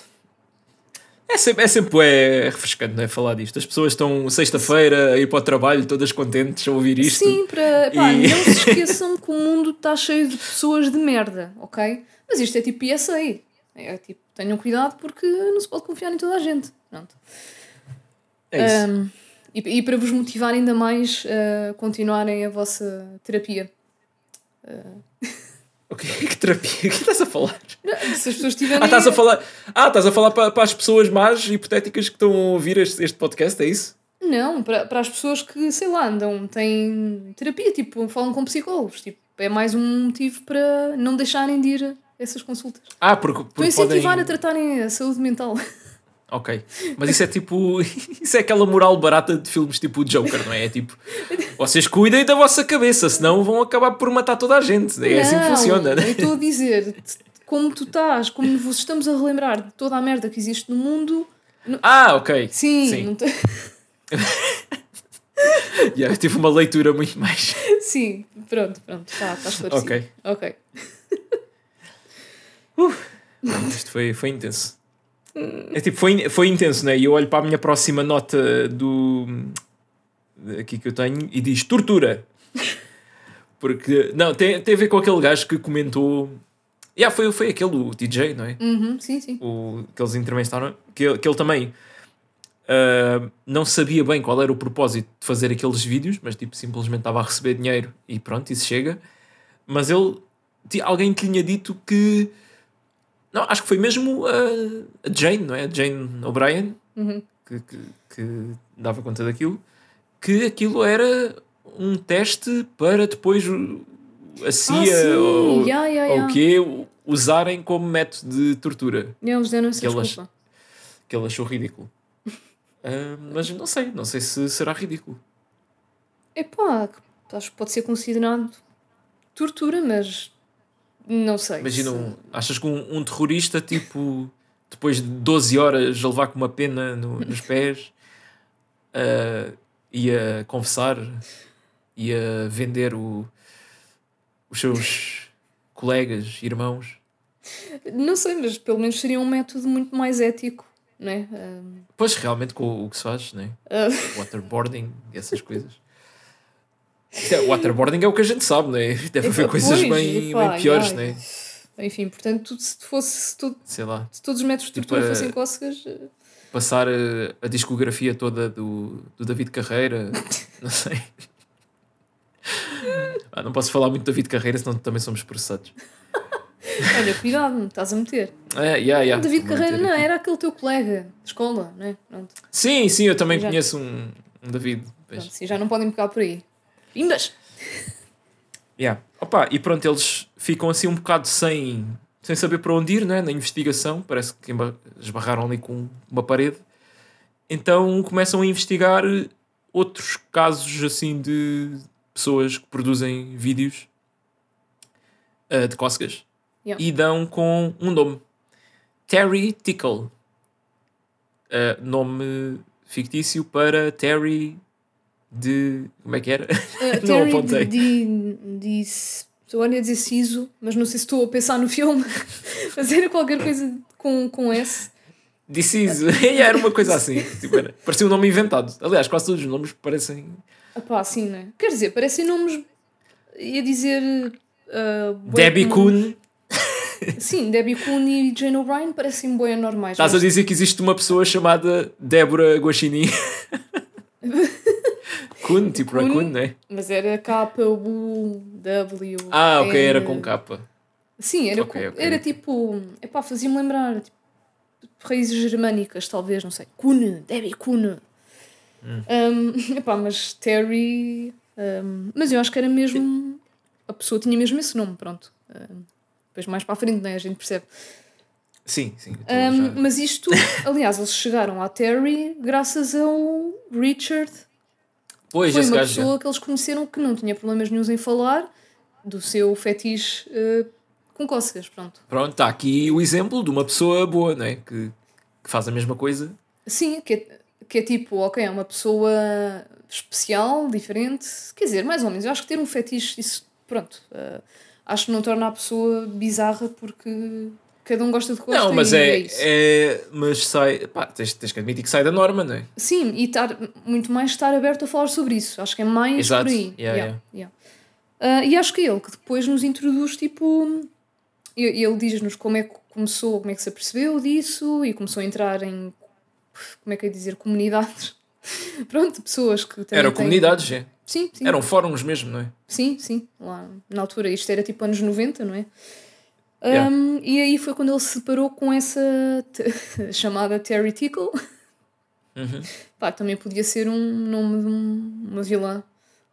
É sempre, é sempre é refrescante não é, falar disto. As pessoas estão sexta-feira a ir para o trabalho todas contentes a ouvir isto. Sim, para, pá, e... não se esqueçam que o mundo está cheio de pessoas de merda, ok? Mas isto é tipo PSA. É tipo, tenham cuidado porque não se pode confiar em toda a gente. Pronto. É isso. Um, e, e, para vos motivar ainda mais a continuarem a vossa terapia. Uh... Ok, que terapia? O que estás a falar? Se as pessoas tiverem. Ah, estás a falar, ah, estás a falar para, para as pessoas más hipotéticas que estão a ouvir este, este podcast, é isso? Não, para, para as pessoas que, sei lá, andam, têm terapia, tipo, falam com psicólogos. Tipo, é mais um motivo para não deixarem de ir a essas consultas. Ah, porque. porque para incentivar podem... a tratarem a saúde mental. Ok. Mas isso é tipo. Isso é aquela moral barata de filmes tipo Joker, não é? É tipo. Vocês cuidem da vossa cabeça, senão vão acabar por matar toda a gente. É não, assim que funciona, né? Eu estou a dizer, como tu estás, como vos estamos a relembrar de toda a merda que existe no mundo. Ah, ok. Sim, Sim. não te... yeah, tive uma leitura muito mais. Sim, pronto, pronto, está tá esclarecido. Ok. Ok. Uh, isto foi, foi intenso. É tipo, foi, foi intenso, né? E eu olho para a minha próxima nota do. aqui que eu tenho e diz tortura. Porque, não, tem, tem a ver com aquele gajo que comentou Yeah, foi, foi aquele, o DJ, não é? Uhum, sim, sim. O, que eles entrevistaram, que, que ele também uh, não sabia bem qual era o propósito de fazer aqueles vídeos, mas tipo, simplesmente estava a receber dinheiro e pronto, isso chega. Mas ele, alguém tinha dito que. Não, acho que foi mesmo a, a Jane, não é? A Jane O'Brien, uhum. que, que, que dava conta daquilo, que aquilo era um teste para depois a CIA ah, ou, yeah, yeah, ou o quê usarem como método de tortura. Eles deram que, ele ach, que ele achou ridículo. uh, mas não sei, não sei se será ridículo. Epá, acho que pode ser considerado tortura, mas não sei. Imagina, se... achas que um, um, terrorista, tipo, depois de 12 horas a levar com uma pena no, nos pés, uh, ia confessar, ia vender o, os seus colegas, irmãos? Não sei, mas pelo menos seria um método muito mais ético, não é? Um... Pois, realmente, com o que se faz, não é? Uh... Waterboarding, essas coisas. É, waterboarding é o que a gente sabe, não é? Deve haver coisas bem, epá, bem piores, não é? Enfim, portanto, se fosse. Se, tudo, Sei lá. se todos os métodos de tipo tortura fossem cócegas. Eh, passar a, a, discografia toda do, do David Carreira, não sei. ah, não posso falar muito do David Carreira, senão também somos processados. Olha, cuidado, estás a meter. É, yeah, yeah. O David Carreira, não, era aquele teu colega de escola, não é? Pronto. Sim, sim, eu também já. conheço um, um David. Pronto, sim, já não podem pegar por aí. Pimbas! Yeah. Opa, e pronto, eles ficam assim um bocado sem, sem saber para onde ir, né? na investigação. Parece que esbarraram ali com uma parede. Então começam a investigar outros casos assim de pessoas que produzem vídeos uh, de cócegas yeah. e dão com um nome: Terry Tickle. Uh, nome fictício para Terry de. Como é que era? Uh, não apontei. De, de, de, estou a dizer Siso, mas não sei se estou a pensar no filme. mas era qualquer coisa com, com S. Deciso. era uma coisa assim. Tipo, era, parecia um nome inventado. Aliás, quase todos os nomes parecem. Ah pá, sim, né? Quer dizer, parecem nomes. ia dizer. Uh, Debbie Kuhn. Sim, Debbie Kuhn e Jane O'Brien parecem bem normais. Estás mas... a dizer que existe uma pessoa chamada Débora Guaxinim? Tipo Kuhn, Raccoon, né? Mas era K-U-W. Ah, ok, era com capa. Sim, era, okay, okay. era tipo. Epá, fazia-me lembrar. Tipo, raízes germânicas, talvez, não sei. Kuhn, Debbie Kuhn. Hum. Um, epá, mas Terry. Um, mas eu acho que era mesmo. A pessoa tinha mesmo esse nome, pronto. Um, depois mais para a frente, né? A gente percebe. Sim, sim. Um, já... Mas isto, aliás, eles chegaram à Terry graças ao Richard Pois, foi uma pessoa já. que eles conheceram que não tinha problemas nenhums em falar do seu fetiche uh, com cócegas, pronto. Pronto, está aqui o exemplo de uma pessoa boa, não é? Que, que faz a mesma coisa. Sim, que é, que é tipo, ok, é uma pessoa especial, diferente, quer dizer, mais ou menos, eu acho que ter um fetiche, isso, pronto, uh, acho que não torna a pessoa bizarra porque Cada um gosta de coisa. Não, mas é, é, é, Mas sai. Pá, tens, tens que admitir que sai da norma, não é? Sim, e estar, muito mais estar aberto a falar sobre isso. Acho que é mais Exato. por aí. Yeah, yeah. Yeah. Uh, e acho que ele que depois nos introduz, tipo. Ele, diz-nos como é que começou, como é que se apercebeu disso e começou a entrar em. Como é que é dizer? Comunidades. Pronto, pessoas que também. Eram têm... comunidades, é? Sim, sim. Eram fóruns mesmo, não é? Sim, sim. Lá, na altura, isto era tipo anos 90, não é? Yeah. Um, e aí foi quando ele se separou com essa chamada Terry Tickle. Uhum. Pá, também podia ser um nome de um, uma vilã.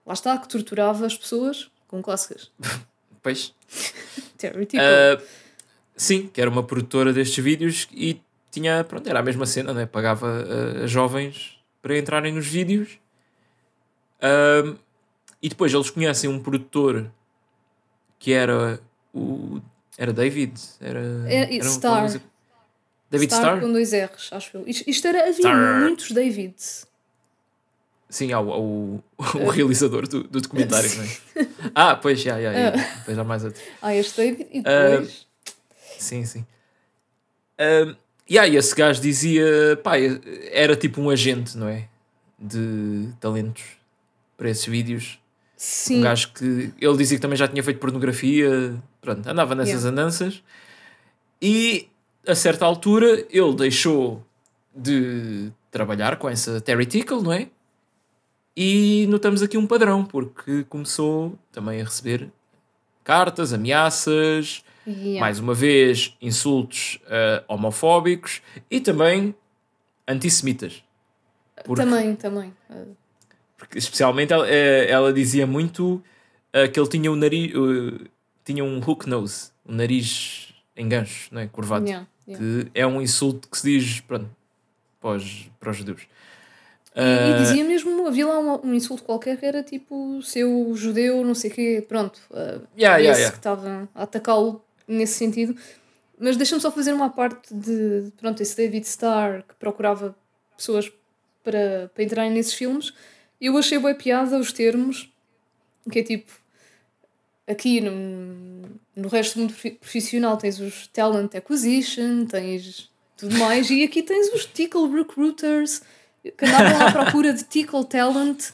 Lá está, que torturava as pessoas com clássicas. pois. Terry Tickle. Uh, sim, que era uma produtora destes vídeos e tinha, pronto, era a mesma cena, né? Pagava uh, jovens para entrarem nos vídeos. Uh, e depois eles conhecem um produtor que era o era David? Era, é, era Star. David Star, Star? com dois R's, acho eu. Isto, isto era, havia Star. muitos Davids. Sim, há o, o, o realizador do, do documentário, não é? Ah, pois, já, já, já. Depois há mais outro. Ah, este David e depois... Uh, sim, sim. Uh, e aí esse gajo dizia, pá, era tipo um agente, não é? De talentos para esses vídeos. Sim. Um gajo que ele dizia que também já tinha feito pornografia, pronto, andava nessas yeah. andanças. E a certa altura ele deixou de trabalhar com essa Terry Tickle, não é? E notamos aqui um padrão, porque começou também a receber cartas, ameaças, yeah. mais uma vez, insultos uh, homofóbicos e também antissemitas. Porque, também, também. Porque, especialmente ela, eh, ela dizia muito uh, que ele tinha um nariz, uh, tinha um hook nose, um nariz em gancho, não é? curvado. Yeah, yeah. Que é um insulto que se diz pronto, para, os, para os judeus. E, uh, e, dizia mesmo, havia lá um, um, insulto qualquer que era tipo seu judeu, não sei o quê, pronto. Uh, yeah, yeah. que estava a atacá-lo nesse sentido. Mas deixa-me só fazer uma parte de, pronto, esse David Starr que procurava pessoas para, para entrarem nesses filmes. Eu achei boa piada os termos, que é tipo, aqui no, no resto do mundo profissional tens os talent acquisition, tens tudo mais, e aqui tens os tickle recruiters que andavam à procura de tickle talent.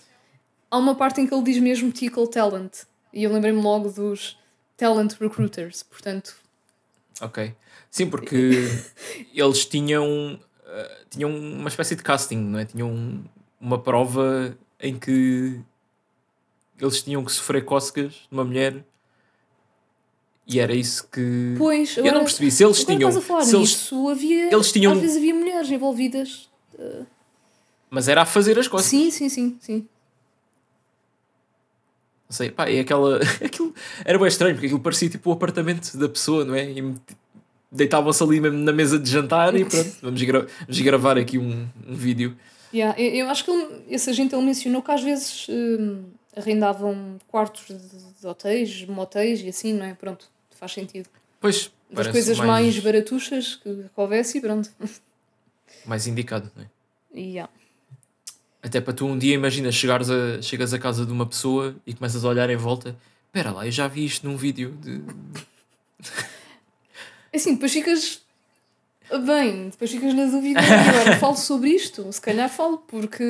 Há uma parte em que ele diz mesmo tickle talent, e eu lembrei-me logo dos talent recruiters, portanto. Ok. Sim, porque eles tinham, uh, tinham uma espécie de casting, não é? Tinham uma prova em que eles tinham que sofrer cócegas de uma mulher e era isso que. Pois, agora, eu não percebi. Se eles tinham. se eles, havia, eles tinham. Às vezes havia mulheres envolvidas. Uh... Mas era a fazer as coisas. Sim, sim, sim, sim. Não sei, pá, e aquela. Aquilo era bem estranho, porque aquilo parecia tipo o apartamento da pessoa, não é? E deitavam-se ali mesmo na mesa de jantar e pronto, vamos, gra vamos gravar aqui um, um vídeo. Yeah, eu, acho que ele, esse agente ele mencionou que às vezes hum, arrendavam quartos de, de, hotéis, motéis e assim, não é? Pronto, faz sentido. Pois. Das coisas mais... mais baratuchas que, que houvesse e pronto. Mais indicado, não é? Yeah. Até para tu um dia, imagina, chegares a, chegas a casa de uma pessoa e começas a olhar em volta. Espera lá, eu já vi isto num vídeo de. É assim, depois ficas. Bem, depois ficas na dúvida. Agora falo sobre isto. Se calhar falo, porque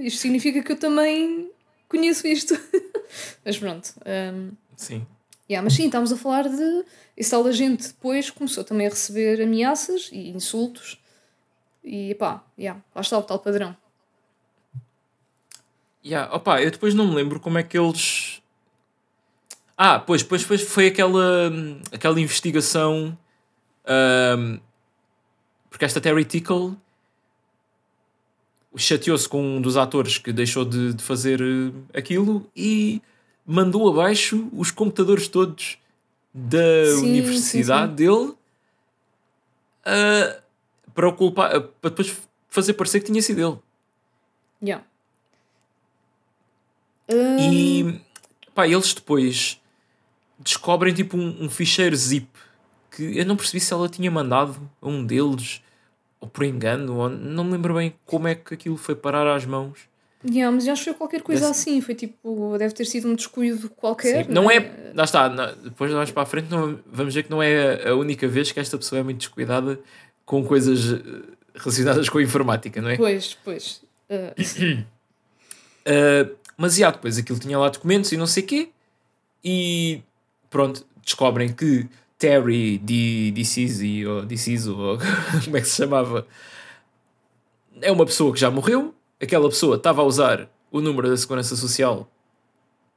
isto significa que eu também conheço isto. mas pronto. Um... Sim. Yeah, mas sim, estamos a falar de. Esse tal agente depois começou também a receber ameaças e insultos. E pá, yeah, lá está o tal padrão. Yeah, opa, eu depois não me lembro como é que eles. Ah, pois, pois, pois foi aquela, aquela investigação. Um, porque esta Terry Tickle chateou-se com um dos atores que deixou de, de fazer eh, aquilo e mandou abaixo os computadores todos da sim, universidade sim, sim. dele uh, para, culpar, uh, para depois fazer parecer que tinha sido ele. Yeah. E pá, eles depois descobrem tipo um, um, ficheiro zip que eu não percebi se ela tinha mandado a um deles ou por engano, ou não me lembro bem como é que aquilo foi parar às mãos. Yeah, mas acho que foi qualquer coisa Desse... assim, foi tipo, deve ter sido um descuido qualquer. Sim, não, é? é, lá está, não, depois mais para a frente não, vamos ver que não é a única vez que esta pessoa é muito descuidada com coisas eh, relacionadas com a informática, não é? Pois, pois. Uh... uh, mas já, depois aquilo tinha lá documentos e não sei o quê, e pronto, descobrem que Terry DeCisi, ou DeCiso, ou como é que se chamava, é uma pessoa que já morreu. Aquela pessoa estava a usar o número da Segurança Social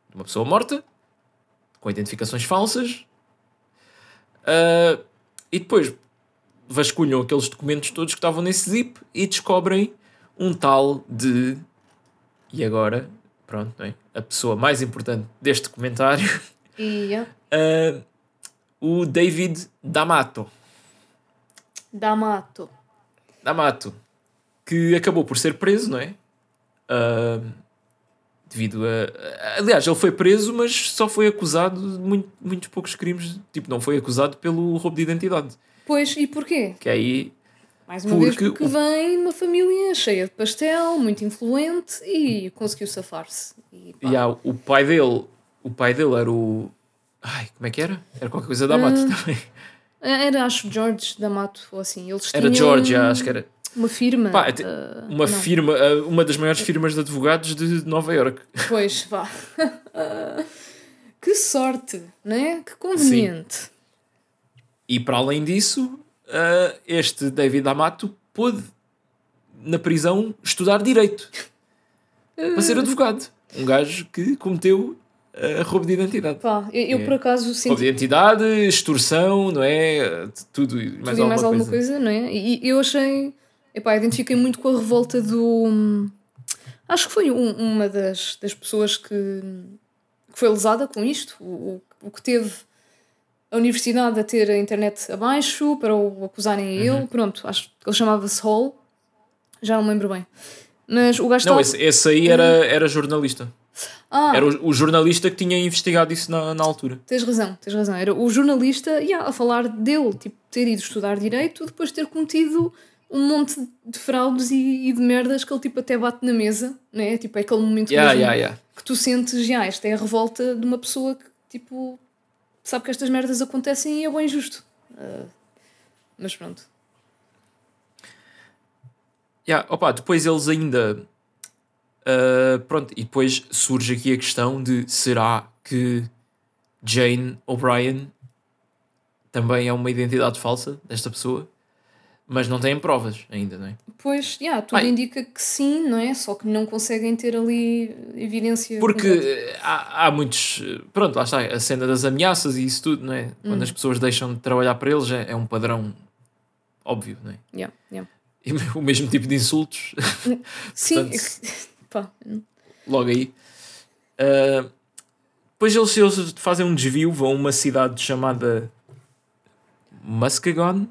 de uma pessoa morta, com identificações falsas. Uh, e depois vasculham aqueles documentos todos que estavam nesse zip e descobrem um tal de. E agora, pronto, é? a pessoa mais importante deste documentário. Yeah. Uh, o David D'Amato. D'Amato. D'Amato. Que acabou por ser preso, não é? Uh, devido a. Aliás, ele foi preso, mas só foi acusado de muito, muitos poucos crimes. Tipo, não foi acusado pelo roubo de identidade. Pois, e porquê? Que aí. Mais uma porque vez, porque vem uma família cheia de pastel, muito influente e conseguiu safar-se. E, yeah, o pai dele, o pai dele era o Ai, como é que era? Era qualquer coisa da Mato uh, também. Era, acho, George da Mato, ou assim. Eles era George, acho que era. uma firma. Pá, uh, uma não. firma, uh, uma das maiores firmas de advogados de Nova York. Pois, vá. que sorte, né? Que conveniente. Sim. E para além disso, este David Amato pôde, na prisão, estudar direito para ser advogado. Um gajo que cometeu uh, roubo de identidade. Pá, eu, eu é. por acaso sinto. Roubo de identidade, extorsão, não é? Tudo, mais, tudo alguma, mais alguma coisa. coisa. não é? E eu achei. Epá, identifiquei muito com a revolta do. Acho que foi um, uma das, das pessoas que, que foi lesada com isto, o, o que teve a universidade a ter a internet abaixo para o acusarem a ele. Uhum. Pronto, acho que ele chamava-se Hall, já não me lembro bem. Mas o gajo Não, esse, esse aí era, era jornalista. Ah. Era o, o, jornalista que tinha investigado isso na, na altura. Tens razão, tens razão. Era o jornalista yeah, a falar dele, tipo, ter ido estudar direito, depois ter cometido um monte de fraudes e, e, de merdas que ele tipo até bate na mesa, né? Tipo, é aquele momento yeah, yeah, yeah. que tu sentes, já, esta é a revolta de uma pessoa que tipo sabe que estas merdas acontecem e é bem injusto. Uh, mas pronto. Yeah, opa, depois eles ainda. Uh, pronto, e depois surge aqui a questão de será que Jane O'Brien também é uma identidade falsa desta pessoa? Mas não têm provas ainda, não é? Pois, yeah, tudo Ai. indica que sim, não é? Só que não conseguem ter ali evidência. Porque há, há muitos. Pronto, lá está, a cena das ameaças e isso tudo, não é? Quando hum. as pessoas deixam de trabalhar para eles é, é um padrão óbvio, não é? Yeah, yeah. E o mesmo tipo de insultos. sim, Pá. logo aí. Uh, depois eles, eles fazem um desvio, vão a uma cidade chamada Muskegon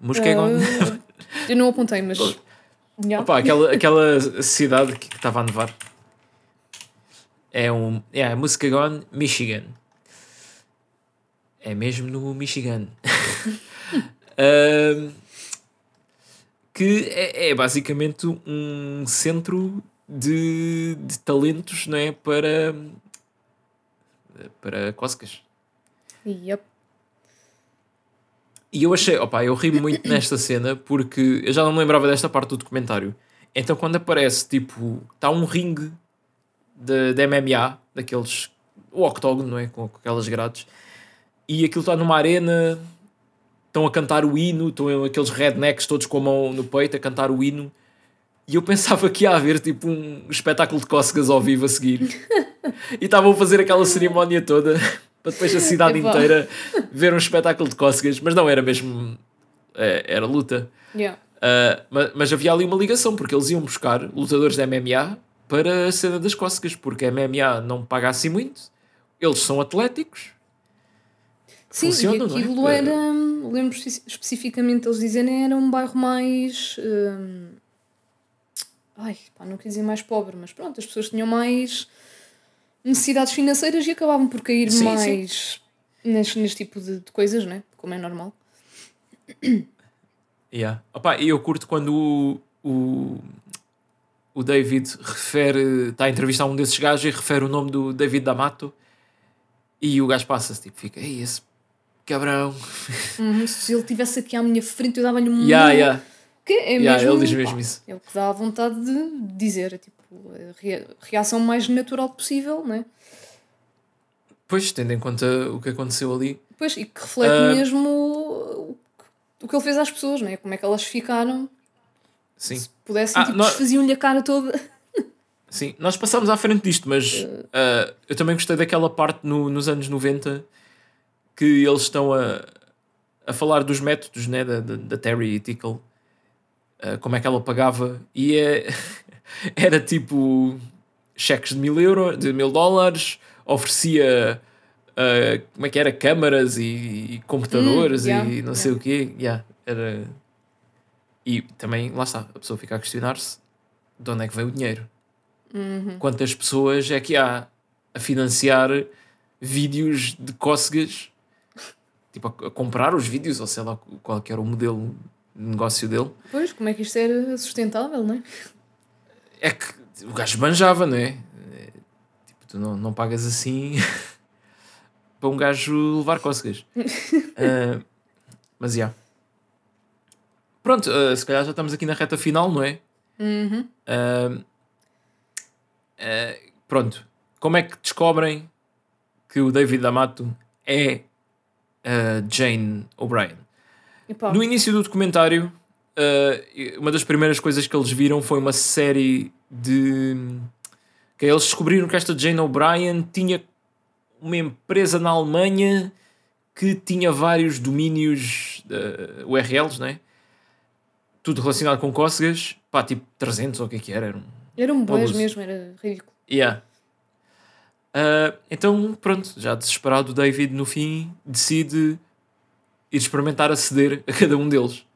Muskegon. Uh, eu não apontei, mas. yeah. Opa, aquela, aquela cidade que estava a nevar. É um. É yeah, Muskegon, Michigan. É mesmo no Michigan. uh, que é, é, basicamente um centro de, de talentos não é? para, para cócegas. Yep. E eu achei, opa, eu ri muito nesta cena porque eu já não me lembrava desta parte do documentário. Então quando aparece, tipo, está um ringue de, de MMA, daqueles, o octógono, não é? Com, com aquelas grades, e aquilo está numa arena, estão a cantar o hino, estão aqueles rednecks todos com a mão no peito a cantar o hino. E eu pensava que ia haver tipo um espetáculo de cócegas ao vivo a seguir. e estavam a fazer aquela cerimónia toda para depois a cidade inteira ver um espetáculo de cócegas, mas não era mesmo. É, era luta. Yeah. Uh, mas, mas, havia ali uma ligação, porque eles iam buscar lutadores de MMA para a cena das cócegas, porque a MMA não paga assim muito, eles são atléticos. Sim, Funciona, e aquilo é? era, lembro especificamente eles dizerem, era um bairro mais. Hum, ai, pá, não quer dizer mais pobre, mas pronto, as pessoas tinham mais necessidades financeiras e acabavam por cair sim, mais sim. Neste, neste tipo de, de, coisas, né? Como é normal. Yeah. Opa, eu curto quando o, o, o David refere, está a entrevistar um desses gajos e refere o nome do David D'Amato e o gajo passa-se, tipo, fica, ei, esse cabrão. Uhum, se ele estivesse aqui à minha frente, eu dava-lhe um. Yeah, yeah. Que é yeah, mesmo, ele diz mesmo pá, isso. É o que dá a vontade de dizer, é tipo, a reação mais natural possível, não é? Pois, tendo em conta o que aconteceu ali. Pois, e que reflete uh... mesmo o, o que ele fez às pessoas, não é? Como é que elas ficaram. Sim. Se pudessem, ah, tipo, nós... desfaziam-lhe a cara toda. Sim, nós passámos à frente disto, mas uh, eu também gostei daquela parte no, nos anos 90 que eles estão a, a falar dos métodos né, da, da, da Terry Tickle, uh, como é que ela pagava, e é, era tipo cheques de mil euros, de mil dólares, oferecia uh, como é que era, câmaras e, e computadores hum, yeah, e não sei o quê. Yeah, era... E também, lá está, a pessoa fica a questionar-se de onde é que vem o dinheiro. Uhum. Quantas pessoas é que há a financiar vídeos de cócegas, tipo a, a comprar os vídeos, ou sei lá qual que era o modelo de negócio dele. Pois, como é que isto era sustentável, não é? é que o gajo banjava, não é? Tipo, tu não, não pagas assim para um gajo levar cócegas. uh, mas já. Yeah. pronto, uh, se calhar já estamos aqui na reta final, não é? Uhum. Uh, pronto, como é que descobrem que o David D'Amato é a Jane O'Brien? No início do documentário, uma das primeiras coisas que eles viram foi uma série de. que eles descobriram que esta Jane O'Brien tinha uma empresa na Alemanha que tinha vários domínios uh, URLs, né? Tudo relacionado com cócegas, pá, tipo 300 ou o que é que era. Era um, era um boés mesmo, era ridículo. Yeah. Uh, então, pronto, já desesperado, o David no fim decide ir experimentar aceder a cada um deles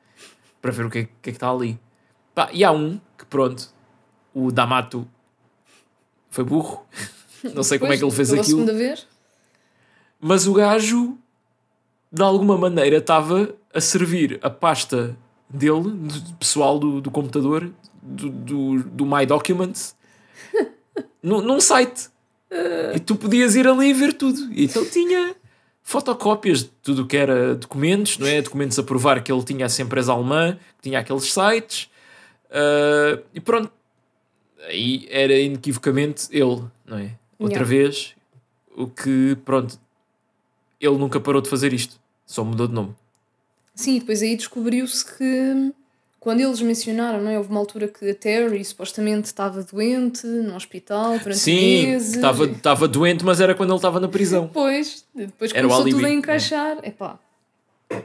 para ver o que é que, é que está ali. Pá, e há um que, pronto, o D'Amato foi burro, não sei como é que ele fez aquilo. Segunda vez. Mas o gajo, de alguma maneira, estava a servir a pasta dele, do pessoal do, do computador, do, do, do My Documents, num, num site. E tu podias ir ali e ver tudo. E então tinha fotocópias de tudo o que era documentos, não é? Documentos a provar que ele tinha essa empresa alemã, que tinha aqueles sites. Uh, e pronto. Aí era inequivocamente ele, não é? Outra yeah. vez, o que, pronto, ele nunca parou de fazer isto, só mudou de nome. Sim, depois aí descobriu-se que quando eles mencionaram, não é? Houve uma altura que a Terry supostamente estava doente no hospital durante Sim, meses. Estava, estava doente, mas era quando ele estava na prisão. Depois, depois era começou tudo a encaixar. É. Epá.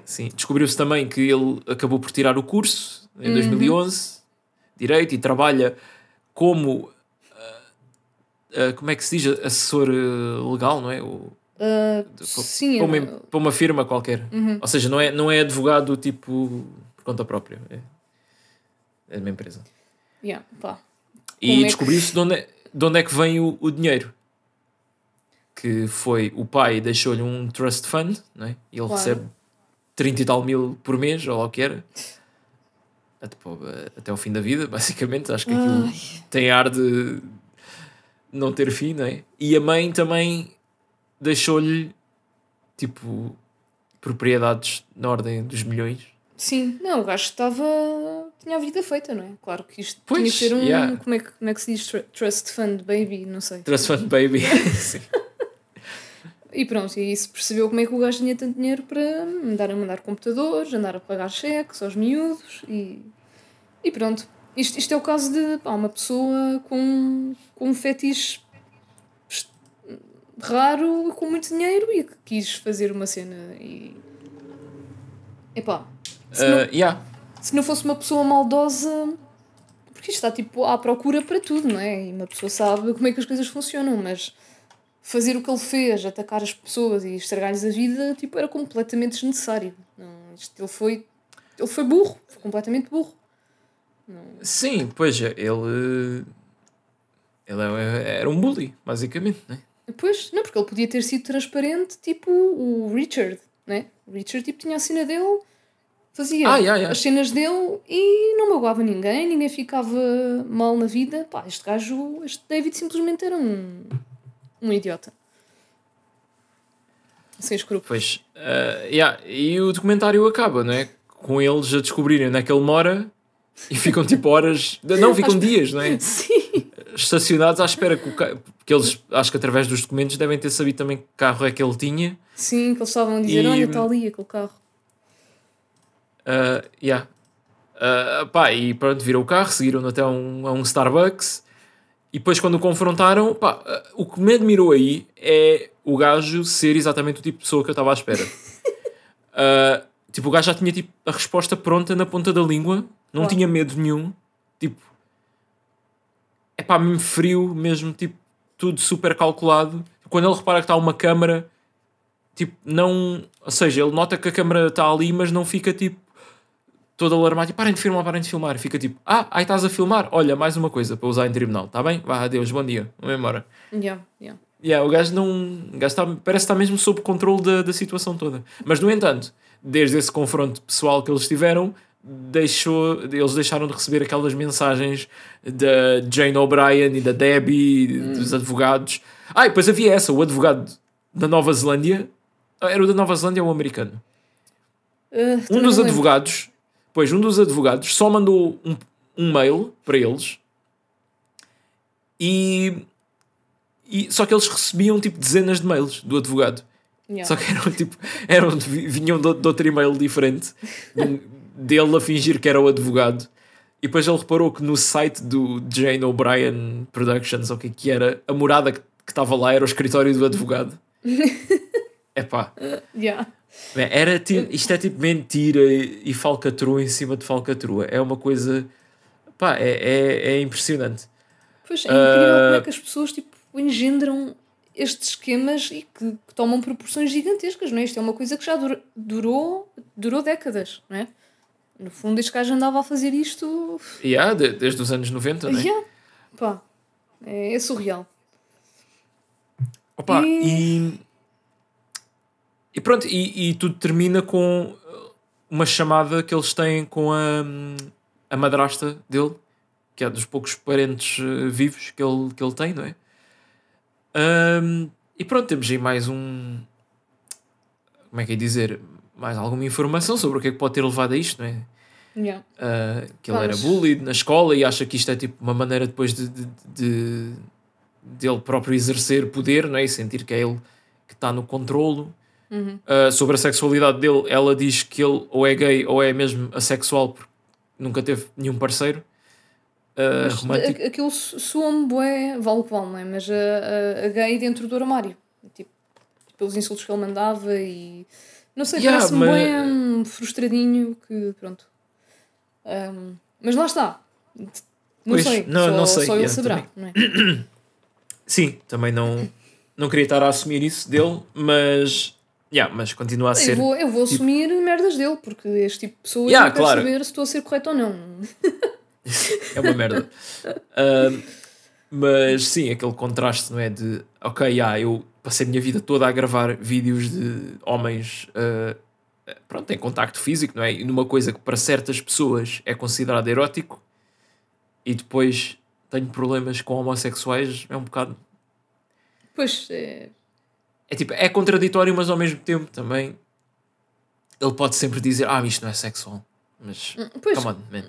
Sim, descobriu-se também que ele acabou por tirar o curso em uhum. 2011, Direito, e trabalha como. Uh, uh, como é que se diz? Assessor uh, legal, não é? O, Uh, sim, para, uma, para uma firma qualquer. Uhum. Ou seja, não é, não é advogado tipo por conta própria. É, é uma empresa. Yeah, pá. E é descobriu-se de, onde é, de onde é que vem o, o dinheiro. Que foi o pai deixou-lhe um trust fund, não é? e ele claro. recebe 30 e tal mil por mês, ou lá o que era. Até, até ao fim da vida, basicamente. Acho que aquilo Ai. tem ar de não ter fim, não é? E a mãe também deixou-lhe tipo propriedades na ordem dos milhões. Sim, não, o gajo estava. Tinha a vida feita, não é? Claro que isto pois, tinha que ser um. Yeah. Como, é que, como é que se diz? Trust Fund Baby, não sei. Trust Fund Baby, sim. E pronto, e isso percebeu como é que o gajo tinha tanto dinheiro para andar a mandar computadores, andar a pagar cheques aos miúdos e. E pronto. Isto, isto é o caso de pá, uma pessoa com, com um fetiche raro com muito dinheiro e que quis fazer uma cena e. Epá. Se, uh, não, yeah. Se não fosse uma pessoa maldosa. Porque isto está tipo à procura para tudo, não é? E uma pessoa sabe como é que as coisas funcionam, mas fazer o que ele fez, atacar as pessoas e estragar-lhes a vida, tipo, era completamente desnecessário. Não, isto, ele foi. Ele foi burro, foi completamente burro. Não... Sim, pois ele. Ele é, era um bully, basicamente, não é? Pois, não, porque ele podia ter sido transparente, tipo o Richard, né? O Richard tipo, tinha a cena dele, fazia ah, as cenas dele e não magoava ninguém, ninguém ficava mal na vida. Pá, este gajo, este David simplesmente era um, um idiota. Sem escrúpulos. Pois, uh, yeah. e o documentário acaba, não é? Com eles a descobrirem onde é que ele mora e ficam tipo horas, não, ficam dias, não é? Sim estacionados à espera que o carro, porque eles acho que através dos documentos devem ter sabido também que carro é que ele tinha. Sim, que eles estavam a dizer, e, olha, está ali aquele carro. Uh, yeah. Uh, pá, e pronto, viram o carro, seguiram até um, a um Starbucks e depois quando o confrontaram, pá, uh, o que me admirou aí é o gajo ser exatamente o tipo de pessoa que eu estava à espera. uh, tipo, o gajo já tinha tipo, a resposta pronta na ponta da língua, não tinha medo nenhum. Tipo, é pá, mesmo frio, mesmo tipo, tudo super calculado. Quando ele repara que está uma câmara, tipo, não. Ou seja, ele nota que a câmara está ali, mas não fica tipo todo alarmado. Tipo, parem de filmar, parem de filmar. Fica tipo, ah, aí estás a filmar. Olha, mais uma coisa para usar em tribunal, está bem? Vá, adeus, bom dia, vamos embora. Yeah, yeah. Yeah, o gajo não. O gajo está, parece estar mesmo sob controle da, da situação toda. Mas, no entanto, desde esse confronto pessoal que eles tiveram, deixou, eles deixaram de receber aquelas mensagens da Jane O'Brien e da Debbie, hum. dos advogados. Ah, e depois havia essa, o advogado da Nova Zelândia. Era o da Nova Zelândia ou o americano? Uh, um dos advogados, depois um dos advogados só mandou um, um mail para eles e, e só que eles recebiam tipo dezenas de mails do advogado. Yeah. Só que eram tipo, eram, vinham de, de outro e-mail diferente dele a fingir que era o advogado. E depois ele reparou que no site do Jane O'Brien Productions, ou o que que era, a morada que estava lá era o escritório do advogado. é pá. Uh, yeah. Era, tipo, isto é tipo mentira e falcatrua em cima de falcatrua. É uma coisa. Pá, é, é, é impressionante. Pois é incrível uh, como é que as pessoas tipo, engendram estes esquemas e que, que, tomam proporções gigantescas, não é? Isto é uma coisa que já durou, durou, durou décadas, não é? No fundo, este gajo andava a fazer isto. Yeah, de, desde os anos 90, não é? Yeah. Pá, é, é surreal. Opa, e... e... e pronto, e, e, tudo termina com uma chamada que eles têm com a, a madrasta dele, que é dos poucos parentes eh, vivos que ele, que ele tem, não é? Um, e pronto, temos aí mais um. Como é que é dizer? Mais alguma informação sobre o que é que pode ter levado a isto, não é? Yeah. Uh, que ele era bullied na escola e acha que isto é tipo uma maneira depois de, de, de, de ele próprio exercer poder não é? e sentir que é ele que está no controlo. Uhum. Uh, sobre a sexualidade dele, ela diz que ele ou é gay ou é mesmo assexual porque nunca teve nenhum parceiro. Uh, romântico. Aquilo soa-me bué, vale o que vale, não é? Mas a, a, a, gay dentro do armário. Tipo, pelos insultos que ele mandava e. Não sei, yeah, parece-me mas... bué um frustradinho que. Pronto. Um, mas lá está. Não pois, sei. Não, só, não sei. Só ele yeah, saberá, não é? Sim, também não, não queria estar a assumir isso dele, mas. Yeah, mas continua a ser. Eu vou, eu vou tipo... assumir merdas dele, porque este tipo de pessoa yeah, não claro. saber se estou a ser correto ou não. é uma merda. uh, mas sim, aquele contraste, não é? De ok, yeah, eu passei a minha vida toda a gravar vídeos de homens uh, pronto, em contacto físico, não é? E numa coisa que para certas pessoas é considerado erótico e depois tenho problemas com homossexuais, é um bocado. Pois é. É tipo, é contraditório, mas ao mesmo tempo também ele pode sempre dizer: Ah, isto não é sexual. Mas, hum, pois, come on, man.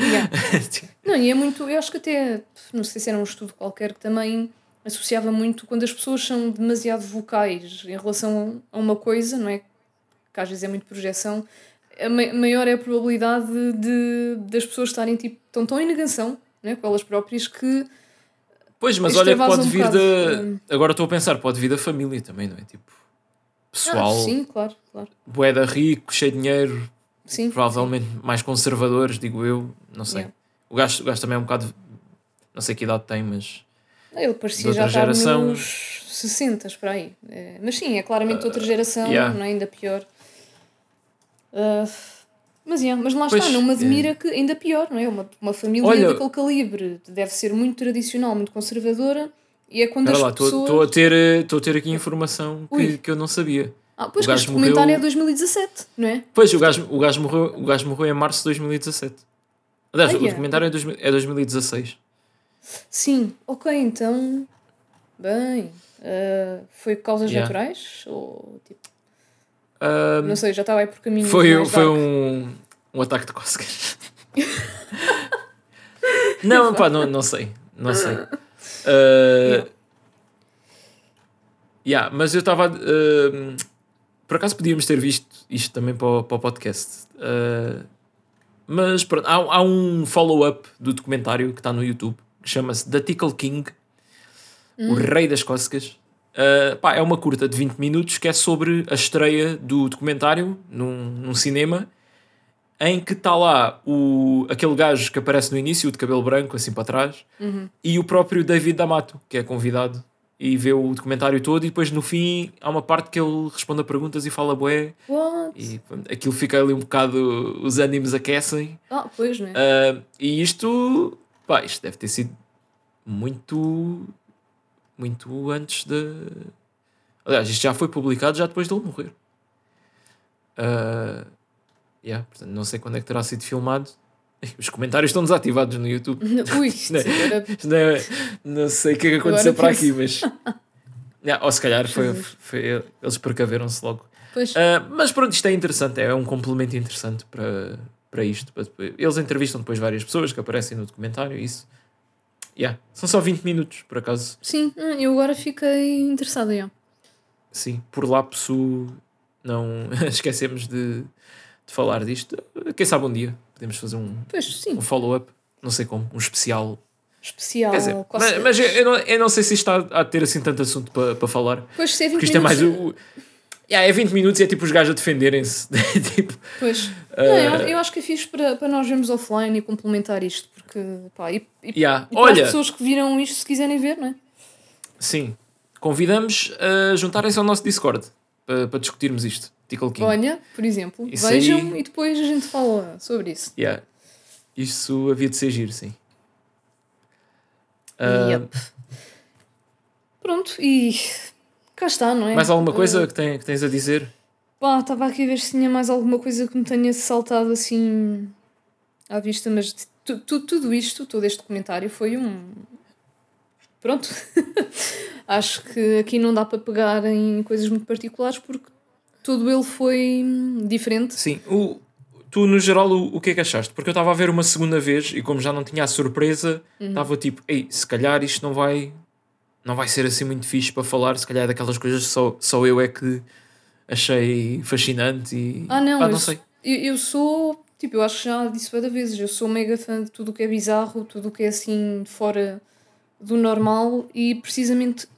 Yeah. não, e é muito, eu acho que até, não sei se era um estudo qualquer que também associava muito quando as pessoas são demasiado vocais em relação a uma coisa, não é? Que às vezes é muito projeção, a maior é a probabilidade de, das pessoas estarem tipo, tão, tão em negação né, com elas próprias que. Pois, mas olha, pode um vir da. Hum. Agora estou a pensar, pode vir da família também, não é? Tipo, pessoal. Ah, sim, claro, claro. Boeda rico, cheio de dinheiro, sim, provavelmente sim. mais conservadores, digo eu, não sei. Yeah. O, gajo, o gajo também é um bocado. Não sei que idade tem, mas. Ele parecia já geração... nos 60 para aí. É, mas sim, é claramente outra geração, yeah. não é? ainda pior. Uh, mas, yeah, mas lá pois, está, não me admira é. que ainda pior, não é? Uma, uma família Olha, daquele calibre deve ser muito tradicional, muito conservadora, e é quando as lá, pessoas... Estou a, ter, a ter aqui informação que, que eu não sabia. Ah, pois o que este morreu... é 2017, não é? Pois, o gajo, o, gajo morreu, o gajo morreu em março de 2017. Aliás, ah, o documentário é, dois, é 2016. Sim, ok, então... Bem... Uh, foi causas yeah. naturais? Ou tipo... Um, não sei, já estava aí por caminho. Foi, foi um, um ataque de cócegas. não, pá, não, não sei. Não sei. Uh, yeah. mas eu estava. Uh, por acaso podíamos ter visto isto também para o, para o podcast. Uh, mas pronto, há, há um follow-up do documentário que está no YouTube que chama-se The Tickle King, hum. o rei das cócegas. Uh, pá, é uma curta de 20 minutos que é sobre a estreia do documentário num, num cinema em que está lá o, aquele gajo que aparece no início, de cabelo branco, assim para trás, uhum. e o próprio David D'Amato, que é convidado e vê o documentário todo, e depois no fim há uma parte que ele responde a perguntas e fala bué. What? E aquilo fica ali um bocado. Os ânimos aquecem. Ah, pois, né? Uh, e isto. Pá, isto deve ter sido muito muito antes de. Aliás, isto já foi publicado já depois de ele morrer. Uh, yeah, portanto, não sei quando é que terá sido filmado. Os comentários estão desativados no YouTube. Ui, isto é, não, é, não sei o que é que aconteceu para aqui, mas. yeah, ou se calhar foi, foi eles precaveram-se logo. Uh, mas pronto, isto é interessante, é um complemento interessante para, para isto. Eles entrevistam depois várias pessoas que aparecem no documentário isso. Yeah. São só 20 minutos, por acaso. Sim, hum, eu agora fiquei interessada. Yeah. Sim, por lapso não esquecemos de, de falar disto. Quem sabe um dia podemos fazer um, um follow-up, não sei como, um especial. Especial. Dizer, mas, mas eu, não, eu não sei se isto está a ter assim tanto assunto para, para falar. Pois, se é 20 porque isto minutos. é mais o. Yeah, é 20 minutos e é tipo os gajos a defenderem-se. tipo, pois. Uh, não, eu, eu, acho que é fixe para, para nós vermos offline e complementar isto. Porque, pá, e, e, yeah. e para Olha, as pessoas que viram isto, se quiserem ver, não é? Sim. Convidamos a juntarem-se ao nosso Discord para, para discutirmos isto. Olha, por exemplo, isso vejam aí... e depois a gente fala sobre isso. Yeah. Isso havia de ser giro, sim. Uh... Yep. Pronto, e cá está, não é? Mais alguma coisa uh... que, tem, que tens a dizer? Pá, estava aqui a ver se tinha mais alguma coisa que me tenha saltado assim à vista, mas tu, tu, tudo isto, todo este comentário foi um. Pronto. Acho que aqui não dá para pegar em coisas muito particulares porque tudo ele foi diferente. Sim, o, tu no geral o, o que é que achaste? Porque eu estava a ver uma segunda vez e como já não tinha a surpresa, uhum. estava uhum. tipo, ei, se calhar isto não vai não vai ser assim muito fixe para falar, se calhar é daquelas coisas só, só eu é que achei fascinante e ah não, não eu, sei. Eu, eu sou tipo, eu acho que já disse várias vezes, eu sou mega fã de tudo o que é bizarro, tudo o que é assim fora do normal e precisamente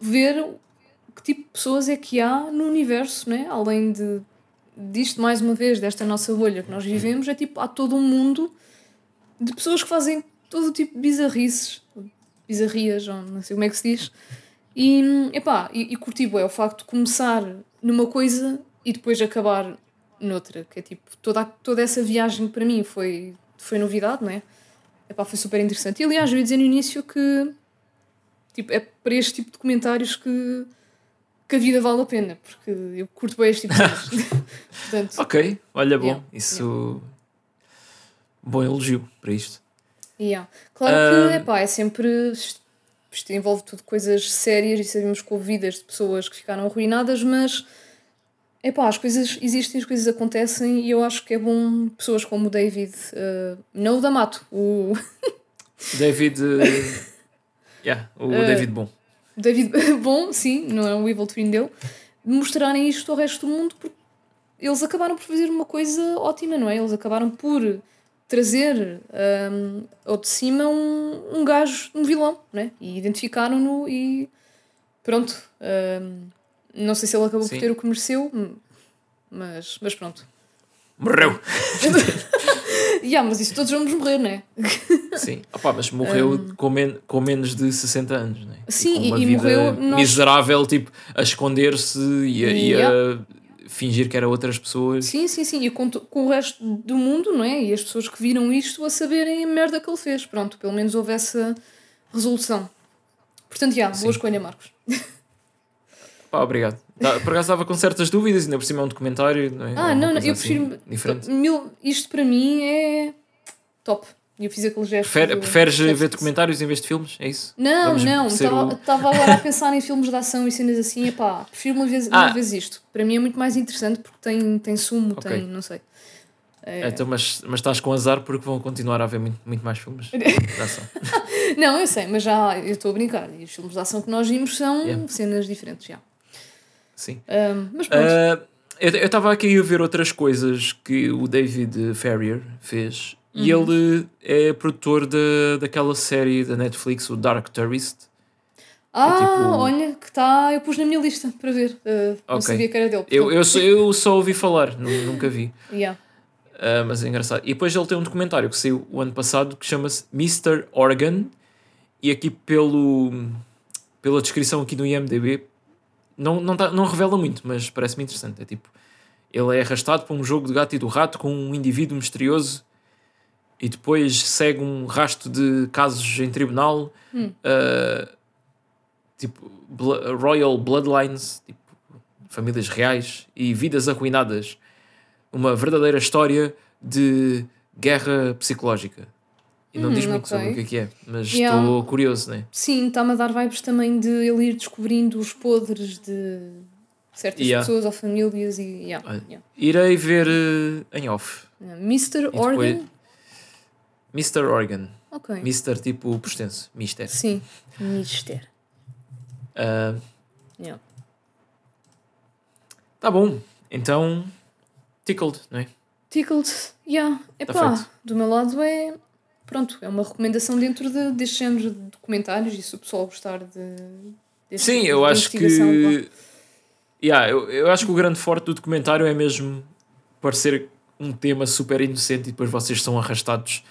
ver que tipo de pessoas é que há no universo, né? além de disto mais uma vez, desta nossa bolha que nós vivemos, é tipo, há todo um mundo de pessoas que fazem todo o tipo de bizarrices, bizarrias, ou não sei como é que se diz. E, epá, e, e curti é o facto de começar numa coisa e depois acabar noutra, que é tipo, toda, toda essa viagem para mim foi, foi novidade, não é? Epá, foi super interessante. E aliás, eu ia dizer no início que tipo, é para este tipo de comentários que, que a vida vale a pena, porque eu curto bem este tipo de. Portanto, ok, olha, bom, yeah, isso. Yeah. Bom elogio para isto. Yeah. Claro que epá, é sempre. Isto envolve tudo coisas sérias e sabemos que houve vidas de pessoas que ficaram arruinadas, mas epá, as coisas existem, as coisas acontecem e eu acho que é bom pessoas como o David, uh, não o D'Amato, o. David. Uh, yeah, o uh, David Bom. David Bom, sim, não é um Evil Twin dele, mostrarem isto ao resto do mundo porque eles acabaram por fazer uma coisa ótima, não é? Eles acabaram por trazer um, ao de cima um, um gajo, um vilão, né? E identificaram-no e pronto. Um, não sei se ele acabou Sim. por ter o que mereceu, mas, mas pronto. Morreu! yeah, mas isso todos vamos morrer, não é? Sim, Opa, mas morreu um... com, men com menos de 60 anos, não é? Sim, e, uma e vida morreu. Nós... Miserável, tipo, a esconder-se e, a, e a fingir que era outras pessoas. Sim, sim, sim. E com, com o resto do mundo, não é? E as pessoas que viram isto a saberem a merda que ele fez. Pronto, pelo menos houve essa resolução. Portanto, já, boa escolha, Marcos. Pá, obrigado. Tá, por acaso estava com certas dúvidas, ainda por cima é um documentário. Não é? Ah, não, não, eu assim, prefiro. Diferente. Isto para mim é top. E eu fiz aquele gesto. Prefer, preferes ver documentários em vez de filmes? É isso? Não, Vamos não. Estava o... agora a pensar em filmes de ação e cenas assim. E pá, prefiro uma vez, ah. uma vez isto. Para mim é muito mais interessante porque tem, tem sumo, okay. tem. não sei. É... Então, mas, mas estás com azar porque vão continuar a haver muito, muito mais filmes de ação. não, eu sei, mas já eu estou a brincar. E os filmes de ação que nós vimos são yeah. cenas diferentes já. Sim. Um, mas pronto. Uh, eu estava aqui a ver outras coisas que o David Ferrier fez uhum. e ele é produtor de, daquela série da Netflix, o Dark Tourist. Ah, é tipo... olha, que está. Eu pus na minha lista para ver. Uh, okay. Não sabia que era dele. Eu, eu, só, eu só ouvi falar, nunca vi. Yeah. Uh, mas é engraçado. E depois ele tem um documentário que saiu o ano passado que chama-se Mr. Organ. E aqui pelo, pela descrição aqui no IMDB não, não, tá, não revela muito, mas parece-me interessante. É tipo, ele é arrastado para um jogo de gato e do rato com um indivíduo misterioso e depois segue um rasto de casos em tribunal, hum. uh, tipo Royal Bloodlines, tipo, famílias reais e vidas arruinadas. Uma verdadeira história de guerra psicológica. E não hum, diz muito okay. sobre o que é que é, mas yeah. estou curioso, né? Sim, está-me a dar vibes também de ele ir descobrindo os podres de certas yeah. pessoas ou famílias e yeah, yeah. irei ver uh, em off Mr. Organ Mr. Organ ok Mr. tipo por extenso Mister sim Mister uh, yeah. tá bom então tickled não é tickled yeah é tá do meu lado é pronto é uma recomendação dentro de, deste género de documentários e se o pessoal gostar de sim tipo eu acho que Yeah, eu, eu acho que o grande forte do documentário é mesmo parecer um tema super inocente e depois vocês são arrastados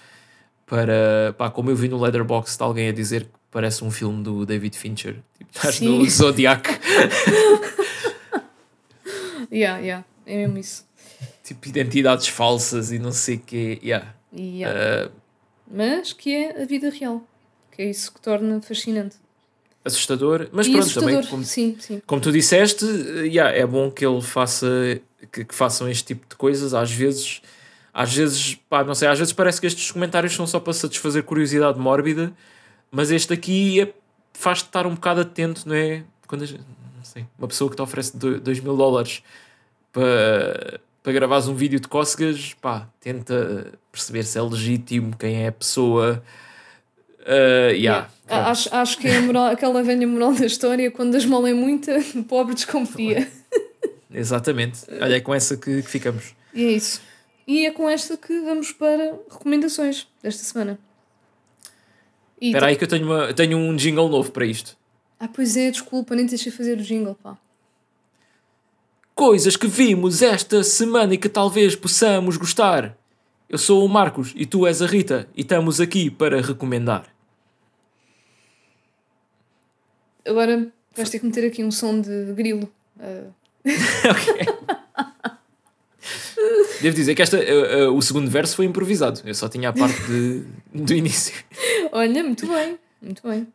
para. Pá, como eu vi no Leatherbox de alguém a dizer que parece um filme do David Fincher. Tipo, estás no Zodiac. yeah, yeah, é mesmo isso. Tipo, identidades falsas e não sei o quê. Yeah. yeah. Uh, Mas que é a vida real. Que é isso que torna fascinante assustador, mas e pronto, assustador. também como, sim, sim. como tu disseste, yeah, é bom que ele faça que, que, façam este tipo de coisas, às vezes, às vezes, pá, não sei, às vezes parece que estes comentários são só para satisfazer curiosidade mórbida, mas este aqui é, faz-te estar um bocado atento, não é? Quando não sei, uma pessoa que te oferece 2 mil dólares para, para gravares um vídeo de cócegas, pá, tenta perceber se é legítimo, quem é a pessoa. Uh, yeah. yeah. Acho, acho que é moral, aquela velha moral da história: quando a esmola é muita, o pobre desconfia. Exatamente. Olha, é com essa que, que, ficamos. E é isso. E é com esta que vamos para recomendações desta semana. Espera aí que eu tenho, uma, tenho um jingle novo para isto. Ah, pois é, desculpa, nem deixei fazer o jingle, pá. Coisas que vimos esta semana e que talvez possamos gostar. Eu sou o Marcos e tu és a Rita e estamos aqui para recomendar. Agora vais ter que meter aqui um som de grilo. Uh... ok. Devo dizer que esta, uh, uh, o segundo verso foi improvisado. Eu só tinha a parte de, do início. Olha, muito bem, muito bem.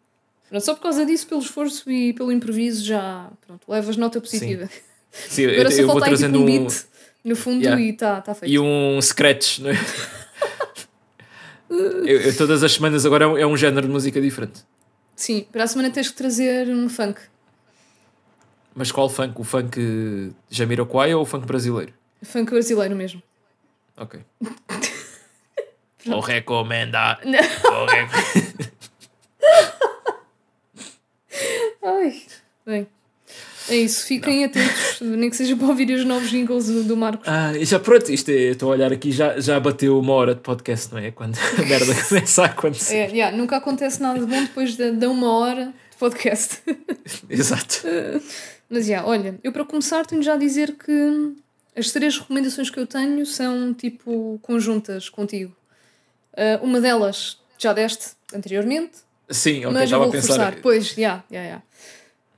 Pronto, só por causa disso, pelo esforço e pelo improviso, já pronto, levas nota positiva. Sim, Sim eu, eu, vou trazendo tipo, um, beat no fundo yeah. e está tá feito. E um scratch, não é? eu, eu, todas as semanas agora é um género de música diferente. Sim, para a semana tens que trazer um funk. Mas qual funk? O funk Jamiroquai ou o funk brasileiro? Funk brasileiro mesmo. Ok. Vou recomendar. Vou rec... Ai, bem. É isso, fiquem não. atentos, nem que seja para ouvir os novos jingles do, do Marcos. Ah, já pronto, isto é, estou a olhar aqui, já, já bateu uma hora de podcast, não é? Quando a merda começa a acontecer. É, yeah, nunca acontece nada de bom depois de, de uma hora de podcast. Exato. Mas já, yeah, olha, eu para começar tenho já a dizer que as três recomendações que eu tenho são tipo conjuntas contigo. Uh, uma delas já deste anteriormente. Sim, ok, estava a pensar. Pois, já, já, já.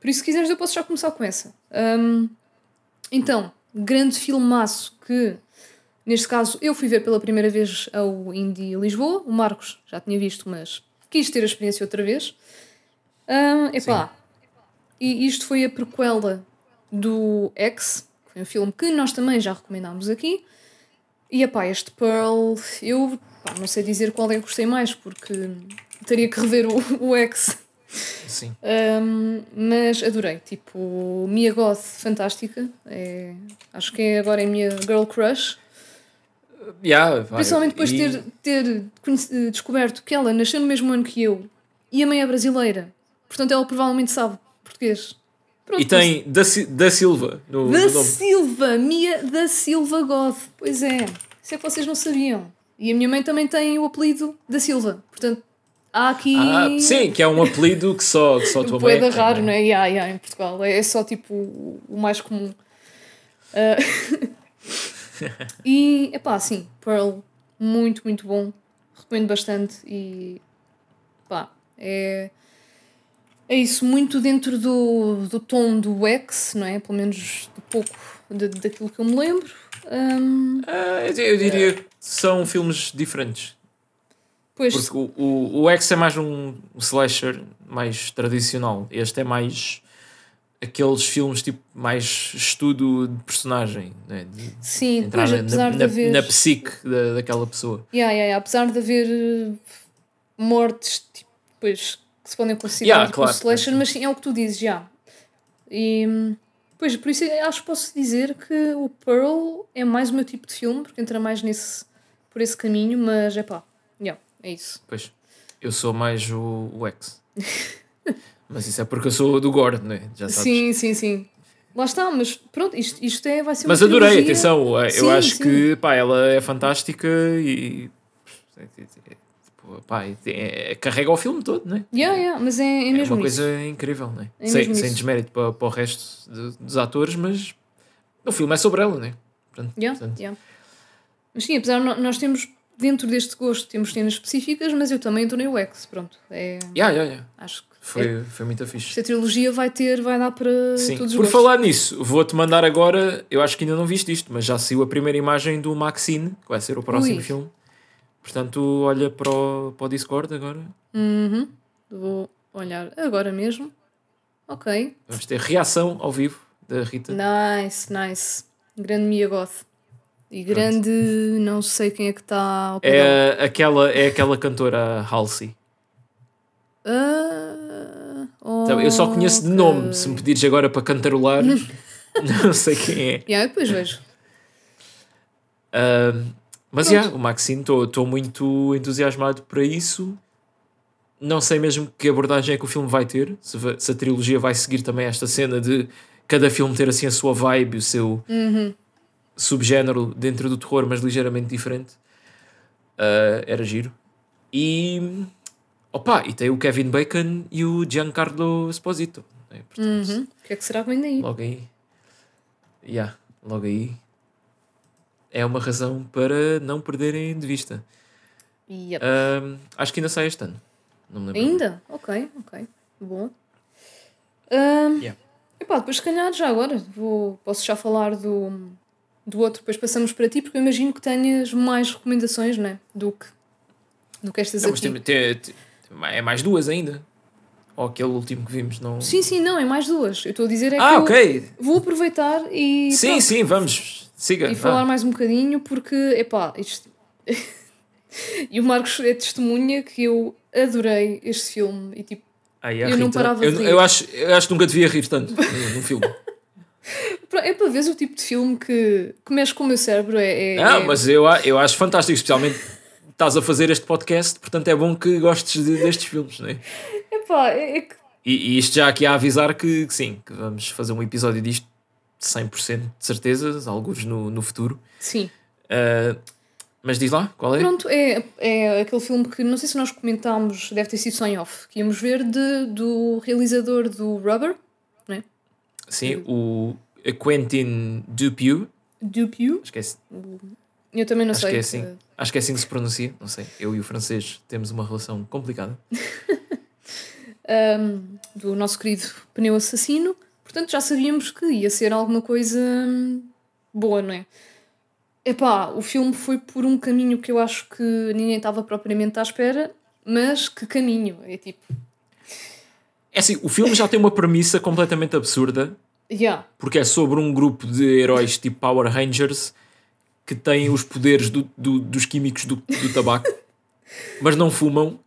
Por isso, se quiseres, eu posso já começar com essa. Um, então, grande filmaço que, neste caso, eu fui ver pela primeira vez ao Indie Lisboa. O Marcos já tinha visto, mas quis ter a experiência outra vez. Um, epá, Sim. e isto foi a prequela do X, foi um filme que nós também já recomendámos aqui. E epá, este Pearl, eu pá, não sei dizer qual é que gostei mais, porque teria que rever o, o X Sim. Um, mas adorei. Tipo, Mia Goth, fantástica. É, acho que é agora é a minha girl crush. Yeah, Principalmente depois de e... ter, ter descoberto que ela nasceu no mesmo ano que eu e a mãe é brasileira. Portanto, ela provavelmente sabe português. Pronto, e tem da, da Silva no, Da no Silva, Mia da Silva Goth. Pois é, isso é que vocês não sabiam. E a minha mãe também tem o apelido da Silva. Portanto, Há aqui. Ah, sim, que é um apelido que só, que só a tua mãe. É raro, não é? Yeah, yeah, em Portugal. É só tipo o mais comum. Uh... e, é pá, sim, Pearl, muito, muito bom. Recomendo bastante e. pá, é. É isso, muito dentro do, do tom do X, não é? Pelo menos de pouco de, daquilo que eu me lembro. Um... Uh, eu diria que são filmes diferentes. Pois. Porque o, o, o X é mais um slasher mais tradicional. Este é mais aqueles filmes tipo mais estudo de personagem, né? de Sim, entrar pois, apesar na, de haver... na psique da, daquela pessoa. Yeah, yeah, yeah. Apesar de haver eh, mortes tipo, pois, que se podem considerar yeah, tipo, claro, slasher, mas sim, é o que tu dizes, já. E Pois, por isso acho que posso dizer que o Pearl é mais o meu tipo de filme, porque entra mais nesse, por esse caminho, mas é pá, yeah, é isso. Pois, eu sou mais o, o X. mas isso é porque eu sou do Gore, não é? Já sabes. Sim, sim, sim. Lá está, mas pronto, isto, isto é, vai ser Mas adorei, trilogia. atenção, eu sim, acho sim. que pá, ela é fantástica e pá, é, carrega o filme todo, não é? Yeah, yeah, mas é, é, é mesmo uma coisa isso. incrível, não é? é sem, sem desmérito para, para o resto de, dos atores, mas o filme é sobre ela, não é? Portanto, yeah, portanto... Yeah. Mas sim, apesar de nós temos dentro deste gosto temos cenas específicas, mas eu também estou no X, pronto. É, yeah, yeah, yeah. Acho que foi, é, foi muito fixe. Esta trilogia vai ter, vai dar para Sim. todos os Por gostos. falar nisso, vou-te mandar agora, eu acho que ainda não viste isto, mas já saiu a primeira imagem do Maxine, que vai ser o próximo Ui. filme. Portanto, olha para o, para o Discord agora. Uhum. Vou olhar agora mesmo. Ok. Vamos ter reação ao vivo da Rita. Nice, nice. Grande Mia Goth. E grande, Pronto. não sei quem é que está é aquela É aquela cantora Halsey. Uh, então, eu só conheço de nome. Se me pedires agora para cantarolar, não sei quem é. Yeah, depois vejo. Uh, mas é, yeah, o Maxine, estou muito entusiasmado para isso. Não sei mesmo que abordagem é que o filme vai ter. Se, se a trilogia vai seguir também esta cena de cada filme ter assim a sua vibe, o seu uhum. Subgénero dentro do terror, mas ligeiramente diferente. Uh, era giro. E. Opa, e tem o Kevin Bacon e o Giancarlo Esposito. Né? Portanto, uhum. O que é que será que vem daí? Logo aí. Yeah, logo aí é uma razão para não perderem de vista. Yep. Acho que ainda sai este ano. Ainda? Ok, ok. Bom. Um, yeah. epá, depois, se calhar, já agora, vou, posso já falar do, do outro, depois passamos para ti, porque eu imagino que tenhas mais recomendações, né? Do que, do que estas não, aqui. Mas tem, tem, é mais duas ainda. Ou aquele último que vimos, não. Sim, sim, não, é mais duas. Eu estou a dizer é ah, que ok. vou aproveitar e. Sim, pronto. sim, vamos Siga, e falar mais um bocadinho, porque, epá, isto. e o Marcos é testemunha que eu adorei este filme e tipo. Ai, eu Rita, não parava eu, de rir. Eu acho, eu acho que nunca devia rir tanto no, filme. É para ver o tipo de filme que, que mexe com o meu cérebro. É, é, ah, é... mas eu, eu acho fantástico, especialmente estás a fazer este podcast, portanto é bom que gostes de, destes filmes, não é? Epá, é, é que... e, e isto já aqui a avisar que, que sim, que vamos fazer um episódio disto 100% de certeza, alguns no, no futuro. Sim. Uh, mas diz lá, qual é? Pronto, é, é aquele filme que não sei se nós comentámos, deve ter sido só em off, que íamos ver de, do realizador do Rubber, não? Sim, o Quentin Dupieux. Dupieux? Que assim. Eu também não Acho sei. Que é assim. Acho que é assim que se pronuncia, não sei. Eu e o francês temos uma relação complicada. um, do nosso querido Pneu Assassino. Portanto, já sabíamos que ia ser alguma coisa hum, boa, não é? Epá, o filme foi por um caminho que eu acho que ninguém estava propriamente à espera, mas que caminho? É tipo. É assim, o filme já tem uma premissa completamente absurda. Yeah. Porque é sobre um grupo de heróis tipo Power Rangers que têm os poderes do, do, dos químicos do, do tabaco, mas não fumam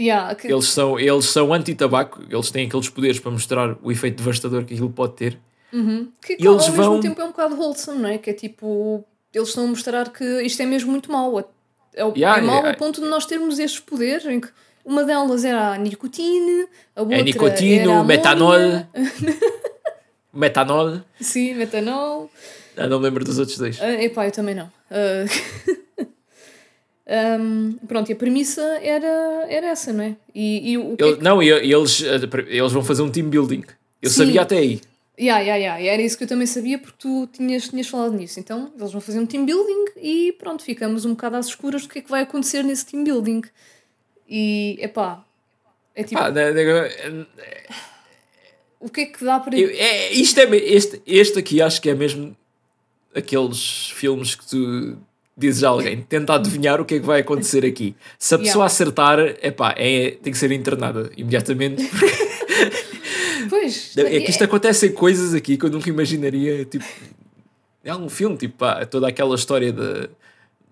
Yeah, que... Eles são, eles são anti-tabaco, eles têm aqueles poderes para mostrar o efeito devastador que aquilo pode ter. Uhum. Que e eles ao vão... mesmo tempo é um bocado wholesome, não é? Que é tipo, eles estão a mostrar que isto é mesmo muito mau. É, é, yeah, é mau yeah. ao ponto de nós termos estes poderes em que uma delas era a nicotina, a outra é nicotino, era a metanol. metanol. Sim, metanol. Ah, não me lembro dos outros dois. Uh, epá, eu também não. Uh... Um, pronto, e a premissa era, era essa, não é? E, e o Ele, é que... Não, e eles, eh, eles vão fazer um team building. Eu Sim. sabia até aí. Yeah, yeah, yeah. E era isso que eu também sabia porque tu tinhas, tinhas falado nisso. Então, eles vão fazer um team building e pronto, ficamos um bocado às escuras do que é que vai acontecer nesse team building. E, epá, é tipo... De, de, o que é que dá para... Eu, é, isto é, este, este aqui acho que é mesmo aqueles filmes que tu dizes a alguém, tenta adivinhar o que é que vai acontecer aqui. Se a pessoa yeah. acertar, epá, é, tem que ser internada imediatamente. pois. É que isto é... acontecem coisas aqui que eu nunca imaginaria, tipo, é algum filme, tipo, pá, toda aquela história da,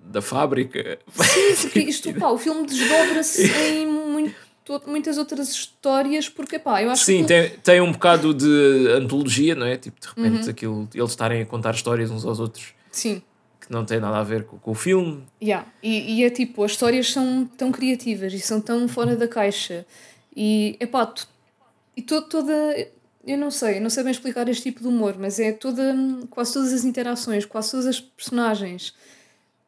da fábrica. Sim, porque isto, pá, o filme desdobra-se em muito muitas outras histórias, porque pá, eu acho Sim, que. tem, tem um bocado de antologia, não é? Tipo, de repente, uhum. aquilo, eles estarem a contar histórias uns aos outros. Sim. Que não tem nada a ver com, com o filme. Yeah. E, e é tipo, as histórias são tão criativas e são tão fora da caixa. E é pá, e to, toda. Eu não sei, não sei bem explicar este tipo de humor, mas é toda. Quase todas as interações, quase todas as personagens.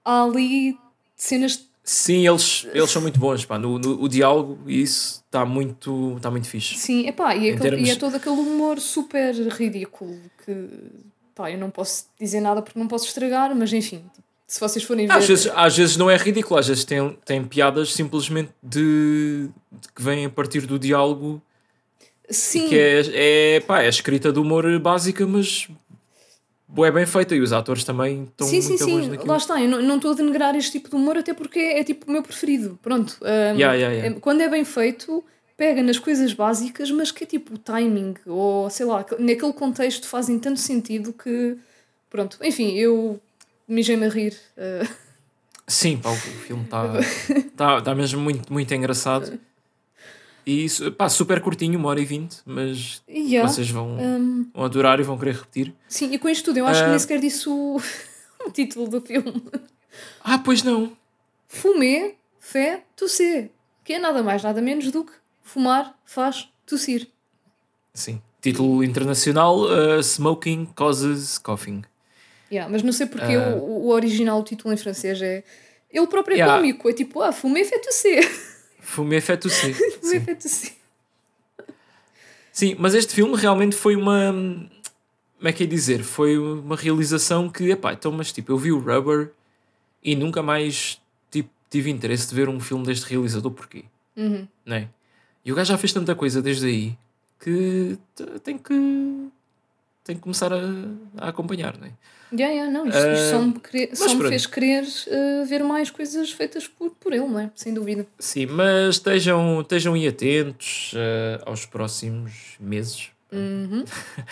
Há ali cenas Sim, eles, eles são muito bons, pá. No, no o diálogo e isso está muito, tá muito fixe. Sim, epá, e, aquele, termos... e é todo aquele humor super ridículo que pá, eu não posso dizer nada porque não posso estragar, mas enfim, se vocês forem ver. Às vezes, às vezes não é ridículo, às vezes tem, tem piadas simplesmente de, de que vêm a partir do diálogo. Sim. Que é, é, pá, é escrita de humor básica, mas é bem feita e os atores também estão sim, muito sim, bons sim. Lá está, eu não estou a denegrar este tipo de humor até porque é, é tipo o meu preferido. Pronto. Um, yeah, yeah, yeah. É, quando é bem feito, pega nas coisas básicas, mas que é tipo o timing, ou sei lá, naquele contexto fazem tanto sentido que. Pronto, enfim, eu mijei-me a rir. Uh... Sim, pá, o filme está tá, tá mesmo muito, muito engraçado. E pá, super curtinho, uma hora e vinte, mas yeah. vocês vão, um... vão adorar e vão querer repetir. Sim, e com isto tudo, eu acho uh... que nem ah. sequer disse o... o título do filme. Ah, pois não. Fumé, fé, tossir. Que é nada mais, nada menos do que fumar faz tossir. Sim. Título internacional: uh, Smoking Causes Coughing. Yeah, mas não sei porque uh... o, o original, título em francês é. Ele próprio é yeah. cómico, é tipo, ah, fumé fait tousser. Tousser. Fumé fait tousser. Sim, mas este filme realmente foi uma. Como é que é dizer? Foi uma realização que, epá, então, mas tipo, eu vi o Rubber e nunca mais tipo, tive interesse de ver um filme deste realizador, porquê? Uhum. Não é? E o gajo já fez tanta coisa desde aí que tem que tem que começar a, a acompanhar, não é? Yeah, yeah, não, isto, isto só me, querer, só me fez querer uh, ver mais coisas feitas por, por ele, não é? Sem dúvida. Sim, mas estejam, estejam aí atentos uh, aos próximos meses. Uhum.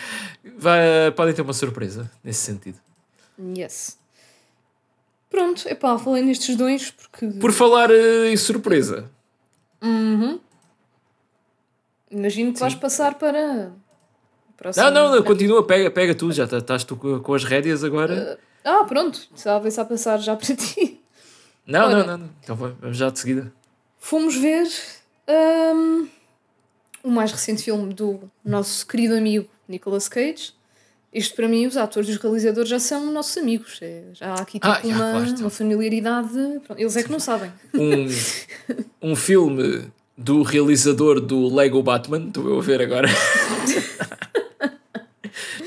Vai, podem ter uma surpresa nesse sentido. Yes. Pronto, epá, falei nestes dois porque. Por falar uh, em surpresa. Uhum. Imagino que Sim. vais passar para Próximo... Não, não, não, continua, pega, pega tu, já tá, estás tu com as rédeas agora. Uh, ah, pronto, estava a passar já para ti. Não, Ora, não, não, não, então vamos já de seguida. Fomos ver um, o mais recente filme do nosso querido amigo Nicolas Cage. Isto para mim, os atores e os realizadores já são nossos amigos. É, já há aqui tipo ah, uma, uma familiaridade. Eles é que não sabem. Um, um filme do realizador do Lego Batman, estou a ver agora.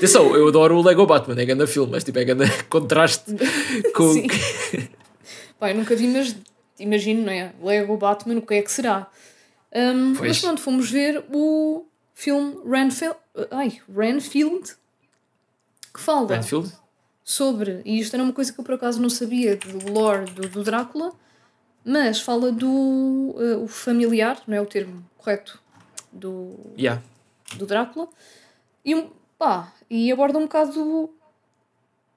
Atenção, eu adoro o Lego Batman, é grande filme, mas tipo, é grande contraste com. Sim. Pá, eu nunca vi, mas imagino, não é? Lego Batman, o que é que será? Um, mas pronto, fomos ver o filme Renfield, ai, Renfield que fala Renfield? sobre, e isto era uma coisa que eu por acaso não sabia do lore do, do Drácula, mas fala do uh, o familiar, não é o termo correto, do, yeah. do Drácula, e um, pá, e aborda um bocado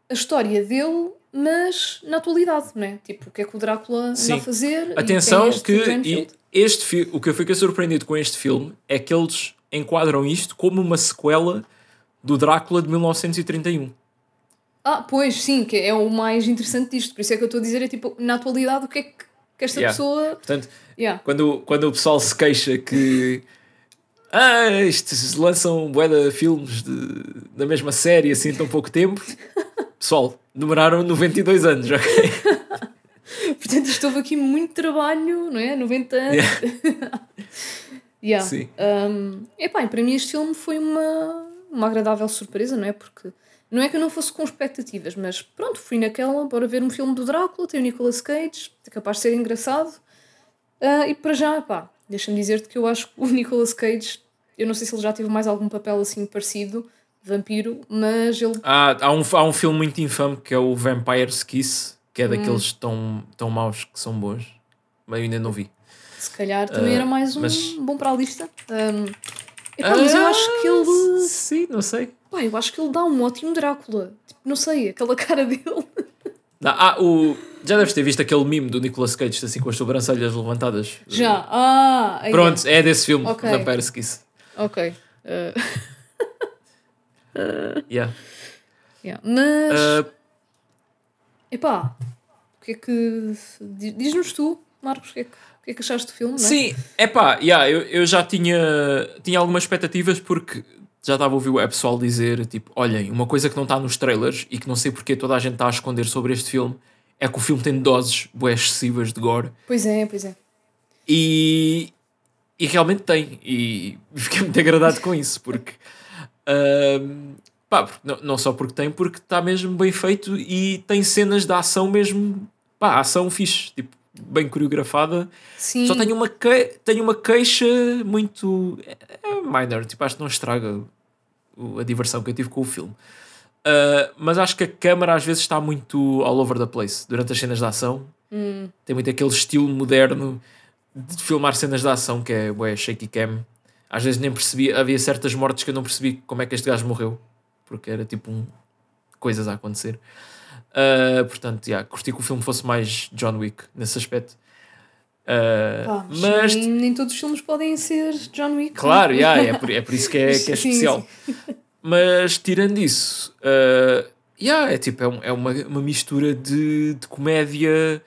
a história dele, mas na atualidade, não é? Tipo, o que é que o Drácula Sim. anda a fazer? Atenção que este o que eu fiquei surpreendido com este filme é que eles enquadram isto como uma sequela do Drácula de 1931. Ah, pois, sim, que é o mais interessante disto. Por isso é que eu estou a dizer, é tipo, na atualidade, o que é que, que esta yeah. pessoa. Portanto, yeah. quando, quando o pessoal se queixa que ah, estes lançam bué de filmes de, da mesma série assim tão pouco tempo. Pessoal, demoraram 92 anos, ok? Portanto, estou aqui muito trabalho, não é? 90 anos. Yeah. yeah. Sim. Um, epá, para mim este filme foi uma, uma agradável surpresa, não é? Porque não é que eu não fosse com expectativas, mas pronto, fui naquela para ver um filme do Drácula, tem o Nicolas Cage, é capaz de ser engraçado. Uh, e para já, pá, deixa-me dizer-te que eu acho que o Nicolas Cage eu não sei se ele já teve mais algum papel assim parecido, vampiro, mas ele. Ah, há um, há um filme muito infame que é o Vampire's Kiss, que é hum. daqueles tão, tão maus que são bons, mas eu ainda não vi. Se calhar também uh, era mais um mas... bom para a lista. Um, epá, mas eu acho que ele. Sim, não sei. Pá, eu acho que ele dá um ótimo Drácula. Tipo, não sei, aquela cara dele. Ah, o Já deves ter visto aquele mime do Nicolas Cage, assim com as sobrancelhas levantadas. Já. Ah, Pronto, é desse filme, okay. Vampire Kiss. Ok. Uh... Yeah. yeah. Mas. Uh... Epá, o que é que. Diz-nos tu, Marcos, o que é que, o que, é que achaste do filme? Não é? Sim, epá, yeah, eu, eu já tinha, tinha algumas expectativas porque já estava a ouvir o pessoal dizer, tipo, olhem, uma coisa que não está nos trailers e que não sei porque toda a gente está a esconder sobre este filme é que o filme tem doses bué excessivas de gore. Pois é, pois é. E, e realmente tem. E fiquei muito agradado com isso, porque. Uh, pá, não, não só porque tem, porque está mesmo bem feito e tem cenas de ação mesmo. Pá, ação fixe, tipo, bem coreografada. Sim. Só tenho uma, que, tenho uma queixa muito. É, é minor, tipo, acho que não estraga a diversão que eu tive com o filme. Uh, mas acho que a câmera às vezes está muito all over the place durante as cenas de ação. Hum. Tem muito aquele estilo moderno de filmar cenas de ação que é ué, shaky cam. Às vezes nem percebi, havia certas mortes que eu não percebi como é que este gajo morreu, porque era tipo um, coisas a acontecer. Uh, portanto, yeah, curti que o filme fosse mais John Wick nesse aspecto. Uh, mas nem, nem, todos os filmes podem ser John Wick. Claro, yeah, é, por, é por isso que é, que é especial. Sim, sim. Mas tirando isso, uh, yeah, é tipo, é, é uma, uma mistura de, de comédia,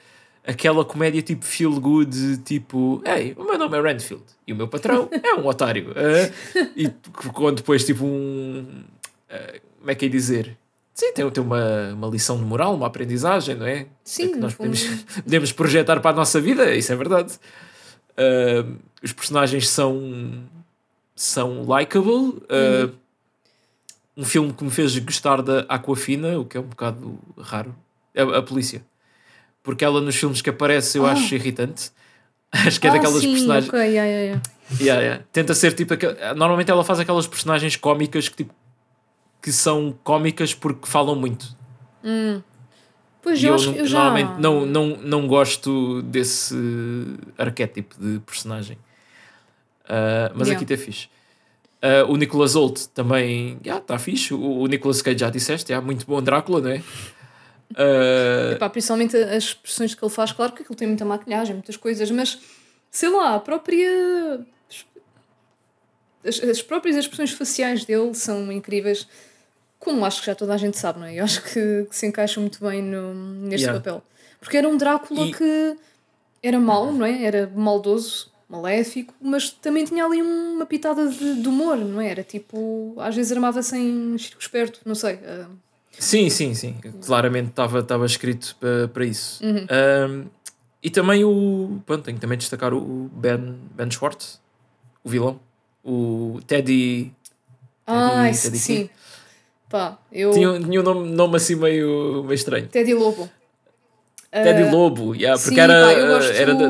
aquela comédia tipo feel good, tipo, ei, o meu nome é Renfield e o meu patrão é um otário. Uh, e quando depois tipo um. Uh, como é que é dizer? Sim, tem, tem uma, uma lição de moral, uma aprendizagem, não é? Sim. É que nós podemos, podemos projetar para a nossa vida, isso é verdade. Uh, os personagens são, são likable. Uh, uhum. Um filme que me fez gostar da Aquafina, o que é um bocado raro. A, a polícia. Porque ela nos filmes que aparece eu ah. acho irritante. Acho que é ah, daquelas sim, personagens. Okay, yeah, yeah, yeah. Yeah, Tenta ser tipo. Normalmente ela faz aquelas personagens cómicas que tipo que são cómicas porque falam muito. Hum. Pois eu, eu, eu já... normalmente não, não, não gosto desse arquétipo de personagem. Uh, mas yeah. aqui está fixe. Uh, o Nicholas Holt também está yeah, fixe. O, o Nicolas Cage já disseste, é muito bom Drácula, não é? Uh... Epá, principalmente as expressões que ele faz, claro que ele tem muita maquilhagem, muitas coisas, mas sei lá, a própria. As, as próprias expressões faciais dele são incríveis como acho que já toda a gente sabe, não é? Eu acho que, que se encaixa muito bem no, neste yeah. papel. Porque era um Drácula e... que era mau, não é? Era maldoso, maléfico, mas também tinha ali uma pitada de, de humor, não é? Era tipo, às vezes armava-se em circo esperto, não sei. Uh... Sim, sim, sim. Claramente estava escrito para, para isso. Uhum. Um, e também o. Pronto, tenho também destacar o Ben, ben Schwartz, o vilão. O Teddy. Ah, Teddy, Teddy sim. King. Pá, eu... Tinha, tinha um nome, nome assim meio, meio estranho. Teddy Lobo. Teddy uh, Lobo, yeah, porque sim, era. Pá, eu gosto era da...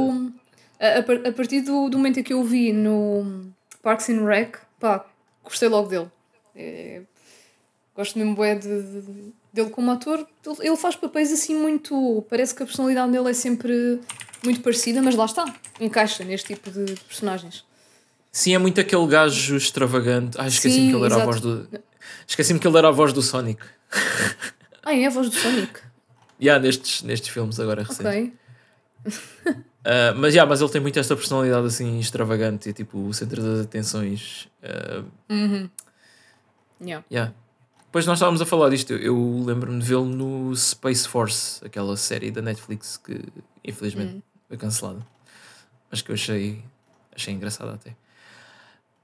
a, a, partir do, do momento em que eu vi no Parks and Rec, pá, gostei logo dele. É, gosto mesmo bué de, de, dele como ator. Ele faz papéis assim muito. Parece que a personalidade dele é sempre muito parecida, mas lá está, encaixa neste tipo de personagens. Sim, é muito aquele gajo extravagante. Ah, esqueci-me que ele era exato. a voz do. Esqueci-me que ele era a voz do Sonic. Ah, é a voz do Sonic? yeah, nestes, nestes filmes agora recentes. Ok. uh, mas, yeah, mas ele tem muito esta personalidade assim extravagante e tipo o centro das atenções. Uh, uhum. yeah. Yeah. Depois nós estávamos a falar disto. Eu lembro-me de vê-lo no Space Force, aquela série da Netflix que infelizmente uhum. foi cancelada. Mas que eu achei, achei engraçada até.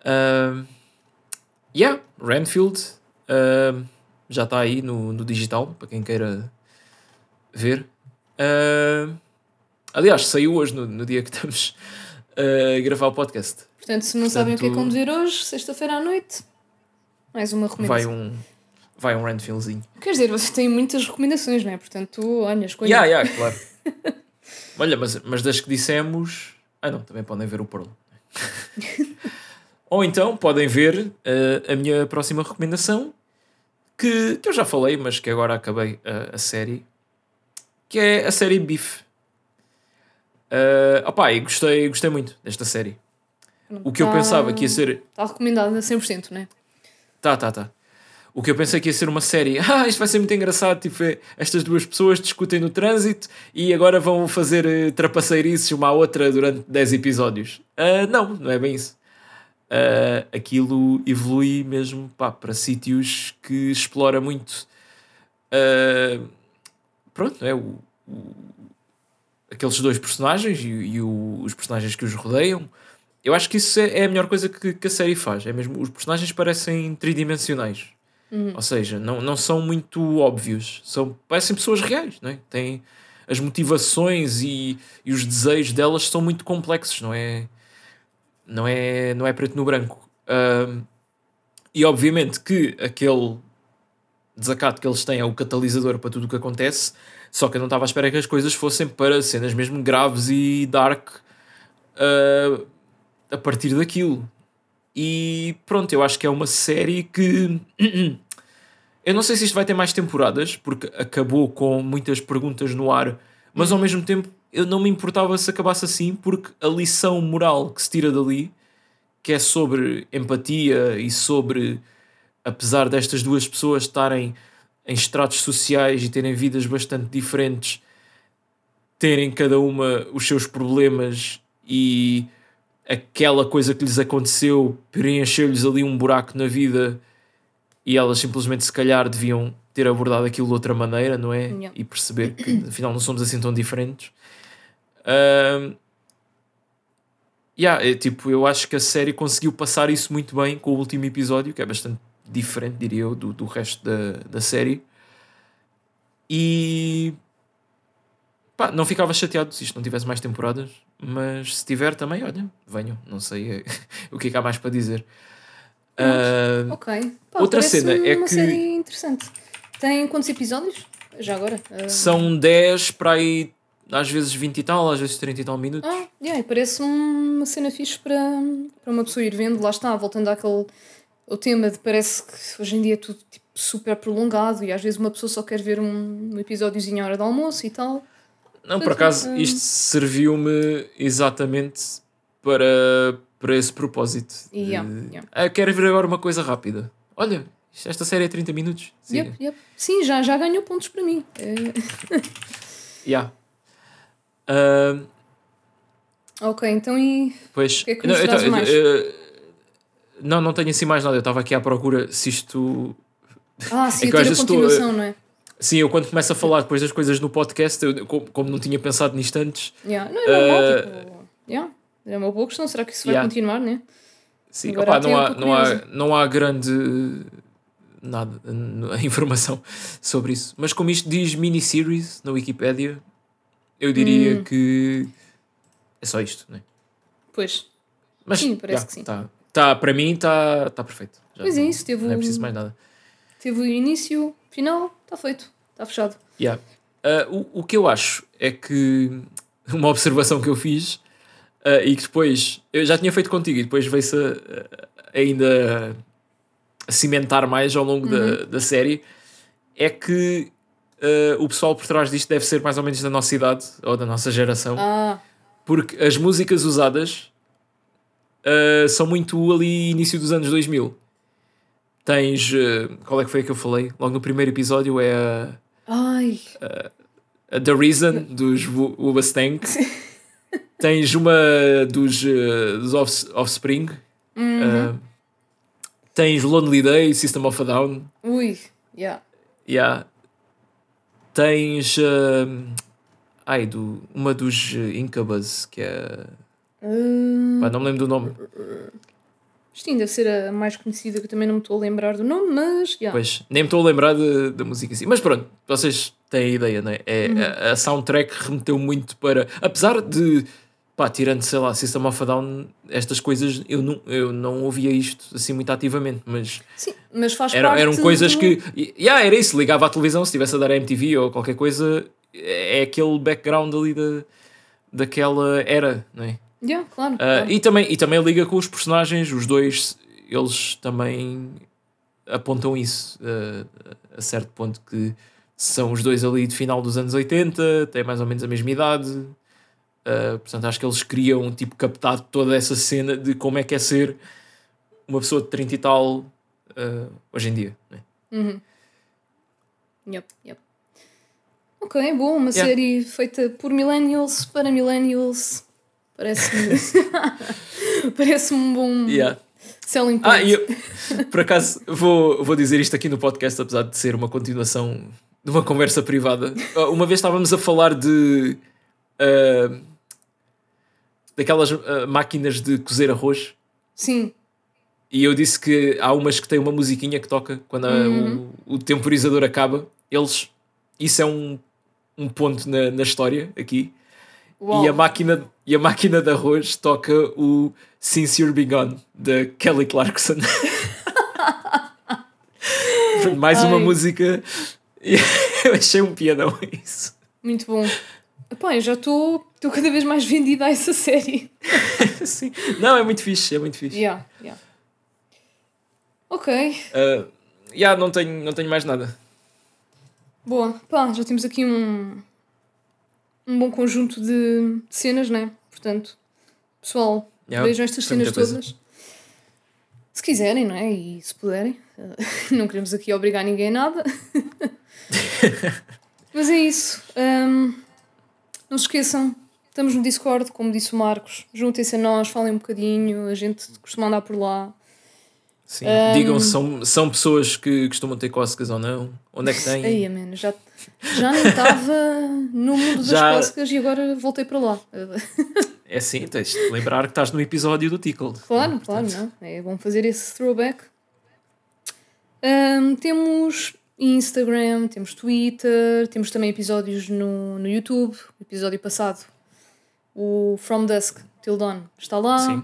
Uh, yeah, Renfield uh, já está aí no, no digital para quem queira ver. Uh, aliás, saiu hoje no, no dia que estamos a gravar o podcast. Portanto, se não Portanto, sabem o que é conduzir hoje, sexta-feira à noite, mais uma recomendação. Vai um, vai um Renfieldzinho. Quer dizer, vocês têm muitas recomendações, não é? Portanto, olha, escolha. Yeah, yeah, claro. olha, mas, mas das que dissemos. Ah, não, também podem ver o Pearl. Ou então podem ver uh, a minha próxima recomendação, que, que, eu já falei, mas que agora acabei a, a série, que é a série Beef. Uh, opa, e gostei, gostei muito desta série. O que tá, eu pensava que ia ser. Está recomendado a 100%, não é? Tá, tá, tá. O que eu pensei que ia ser uma série, ah, isto vai ser muito engraçado, tipo, é, estas duas pessoas discutem no trânsito e agora vão fazer uh, trapaceirices uma à outra durante 10 episódios. Uh, não, não é bem isso. Uh, aquilo evolui mesmo pá, para sítios que explora muito. Uh, pronto, é o, o, aqueles dois personagens e, e o, os personagens que os rodeiam. Eu acho que isso é, é a melhor coisa que, que, a série faz. É mesmo, os personagens parecem tridimensionais. Uhum. Ou seja, não, não são muito óbvios. São, parecem pessoas reais, não é? Têm as motivações e, e os desejos delas são muito complexos, não é? Não é, não é preto no branco. Um, e obviamente que aquele desacato que eles têm é o catalisador para tudo o que acontece, só que eu não estava à espera que as coisas fossem para cenas mesmo graves e dark uh, a partir daquilo. E pronto, eu acho que é uma série que. eu não sei se isto vai ter mais temporadas, porque acabou com muitas perguntas no ar, mas ao mesmo tempo eu não me importava se acabasse assim, porque a lição moral que se tira dali, que é sobre empatia e sobre, apesar destas duas pessoas estarem em estratos sociais e terem vidas bastante diferentes, terem cada uma os seus problemas e aquela coisa que lhes aconteceu preencheu-lhes ali um buraco na vida e elas simplesmente se calhar deviam ter abordado aquilo de outra maneira, não é? E perceber que afinal não somos assim tão diferentes. Um, yeah, é, tipo, eu acho que a série conseguiu passar isso muito bem com o último episódio, que é bastante diferente, diria eu, do, do resto da, da série. E pá, não ficava chateado se isto não tivesse mais temporadas, mas se tiver também, olha, venham, não sei o que é que há mais para dizer. Uh, ok, Pá, outra cena é uma que. série interessante. Tem quantos episódios? Já agora? Uh... São 10 para aí, às vezes 20 e tal, às vezes 30 e tal minutos. Ah, yeah, parece uma cena fixe para, para uma pessoa ir vendo. Lá está, voltando àquele o tema de parece que hoje em dia é tudo tipo, super prolongado e às vezes uma pessoa só quer ver um, um episódiozinho à hora do almoço e tal. Não, por acaso, é. isto serviu-me exatamente para, para esse propósito. Yeah, de, yeah. Ah, quero ver agora uma coisa rápida. Olha, esta série é 30 minutos. Yep, yep. Sim, já, já ganhou pontos para mim. É... yeah. Uh... Ok, então e. Pois. Que é que não, então, mais? Uh, não, não tenho assim mais nada. Eu estava aqui à procura se isto. Ah, sim, é que a continuação, estou... não é? Sim, eu quando começo a falar depois das coisas no podcast, eu, como não tinha pensado nisto antes. Yeah. Não, é normal, uh, tipo. Yeah. É uma boa questão, será que isso vai yeah. continuar, né? Sim, opa, não, há, não, há, não há grande nada, informação sobre isso. Mas como isto diz miniseries na Wikipedia, eu diria hum. que é só isto, né? Pois. Mas, Sim, parece que sim. Tá, tá, para mim está tá perfeito. Já pois é não, é isso, teve não é preciso mais nada. Teve o início, final, está feito, está fechado. Yeah. Uh, o, o que eu acho é que uma observação que eu fiz uh, e que depois eu já tinha feito contigo e depois veio-se uh, ainda a cimentar mais ao longo uhum. da, da série é que o pessoal por trás disto deve ser mais ou menos da nossa idade ou da nossa geração ah. porque as músicas usadas são muito ali início dos anos 2000 Tens. Uh, qual é que foi a que eu falei? Logo no primeiro episódio é a. Ai. A, a The Reason dos Ubastank. Tens uma dos, uh, dos off Offspring. Uhum. Uh, tens Lonely Day, System of a Down. Ui, yeah. Yeah. Tens. Uh, ai, do, uma dos Incubus, que é. Uh... Pá, não me lembro do nome. Isto deve ser a mais conhecida, que eu também não me estou a lembrar do nome, mas. Yeah. Pois, nem me estou a lembrar da música assim. Mas pronto, vocês têm a ideia, não é? é uhum. a, a, soundtrack remeteu muito para. Apesar de. Pá, tirando, sei lá, System of a Down, estas coisas, eu não, eu não ouvia isto assim muito ativamente, mas. Sim, mas faz era, parte. Eram coisas do... que. Yeah, era isso, ligava à televisão, se estivesse a dar a MTV ou qualquer coisa, é aquele background ali da, daquela era, não é? Yeah, claro, uh, claro. E, também, e também liga com os personagens, os dois, eles também apontam isso uh, a certo ponto que são os dois ali de final dos anos 80, têm mais ou menos a mesma idade. Uh, portanto, acho que eles queriam tipo, captar toda essa cena de como é que é ser uma pessoa de 30 e tal uh, hoje em dia. Né? Uhum. Yep, yep. Ok, bom, uma yeah. série feita por millennials para millennials. Parece-me. Parece-me um bom. Yeah. Selling point. Ah, eu, por acaso, vou, vou dizer isto aqui no podcast, apesar de ser uma continuação de uma conversa privada. Ah, uma vez estávamos a falar de. Uh, daquelas uh, máquinas de cozer arroz. Sim. E eu disse que há umas que têm uma musiquinha que toca quando uhum. o, o temporizador acaba. Eles. Isso é um, um ponto na, na história aqui. E a, máquina, e a máquina de arroz toca o Since You're Be Gone, da Kelly Clarkson. Mais Ai. uma música. eu achei um piadão isso. Muito bom. Epá, eu já estou cada vez mais vendida a essa série. Sim. Não, é muito fixe, é muito fixe. Yeah, yeah. Ok. Uh, yeah, não tenho, não tenho mais nada. Boa. Pá, já temos aqui um, um bom conjunto de cenas, né? Portanto, pessoal, yeah, vejam estas cenas todas. Se quiserem, não é? E se puderem. não queremos aqui obrigar ninguém a nada. Mas é isso. Um, não se esqueçam, estamos no Discord, como disse o Marcos. Juntem-se a nós, falem um bocadinho. A gente costuma andar por lá. Sim, um, digam são, são pessoas que costumam ter cócegas ou não. Onde é que têm? Aí, mano, já, já nem estava no mundo das já... cócegas e agora voltei para lá. É sim, tens de lembrar que estás no episódio do Tickle. Claro, claro, não. É bom fazer esse throwback. Um, temos Instagram, temos Twitter, temos também episódios no, no YouTube. O episódio passado, o From Dusk Till Dawn, está lá. Sim.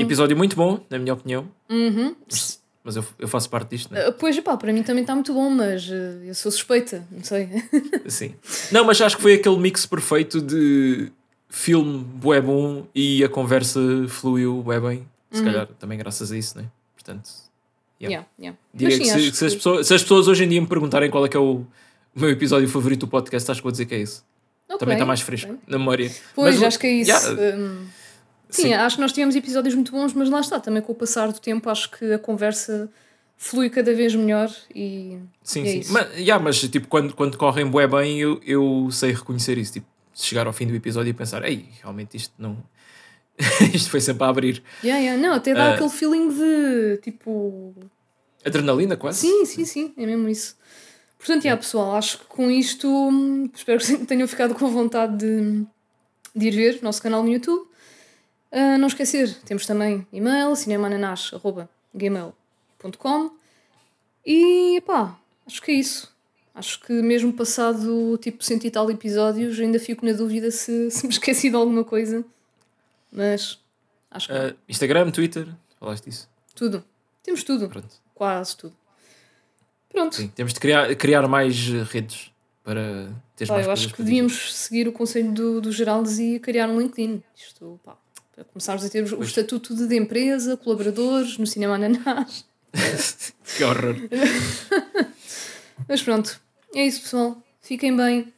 Episódio muito bom, na minha opinião. Uhum. Mas, mas eu, eu faço parte disto, não é? Pois, pá, para mim também está muito bom, mas uh, eu sou suspeita, não sei. Sim. Não, mas acho que foi aquele mix perfeito de filme bué bom e a conversa fluiu bué bem. Se uhum. calhar também graças a isso, né? Portanto, yeah. Yeah, yeah. Diria sim, que, se, que se, as pessoas, se as pessoas hoje em dia me perguntarem qual é que é o meu episódio favorito do podcast, acho que vou dizer que é esse. Okay. Também está mais fresco okay. na memória. Pois, mas, acho que é isso. Yeah. Um, sim, sim, acho que nós tivemos episódios muito bons, mas lá está, também com o passar do tempo, acho que a conversa flui cada vez melhor e. Sim, e é sim. Mas, yeah, mas tipo, quando, quando correm bué bem, eu, eu sei reconhecer isso. Tipo, chegar ao fim do episódio e pensar, ei, realmente isto não. isto foi sempre a abrir. Yeah, yeah. Não, até dá uh, aquele feeling de tipo. Adrenalina, quase. Sim, sim, sim, é mesmo isso. Portanto, yeah, pessoal, acho que com isto espero que tenham ficado com vontade de, de ir ver o nosso canal no YouTube. Uh, não esquecer, temos também e-mail cinemananas.gmail.com e pá, acho que é isso. Acho que mesmo passado tipo cento e tal episódios, ainda fico na dúvida se, se me esqueci de alguma coisa. Mas acho que. Uh, Instagram, Twitter, falaste disso? Tudo. Temos tudo. Pronto. Quase tudo. Pronto. Sim, temos de criar, criar mais redes para ter mais Eu acho que devíamos seguir o conselho do, do Geraldes e criar um LinkedIn. Isto, pá, para começarmos a ter o, o estatuto de empresa, colaboradores no Cinema Ananás. que horror. Mas pronto. É isso, pessoal. Fiquem bem.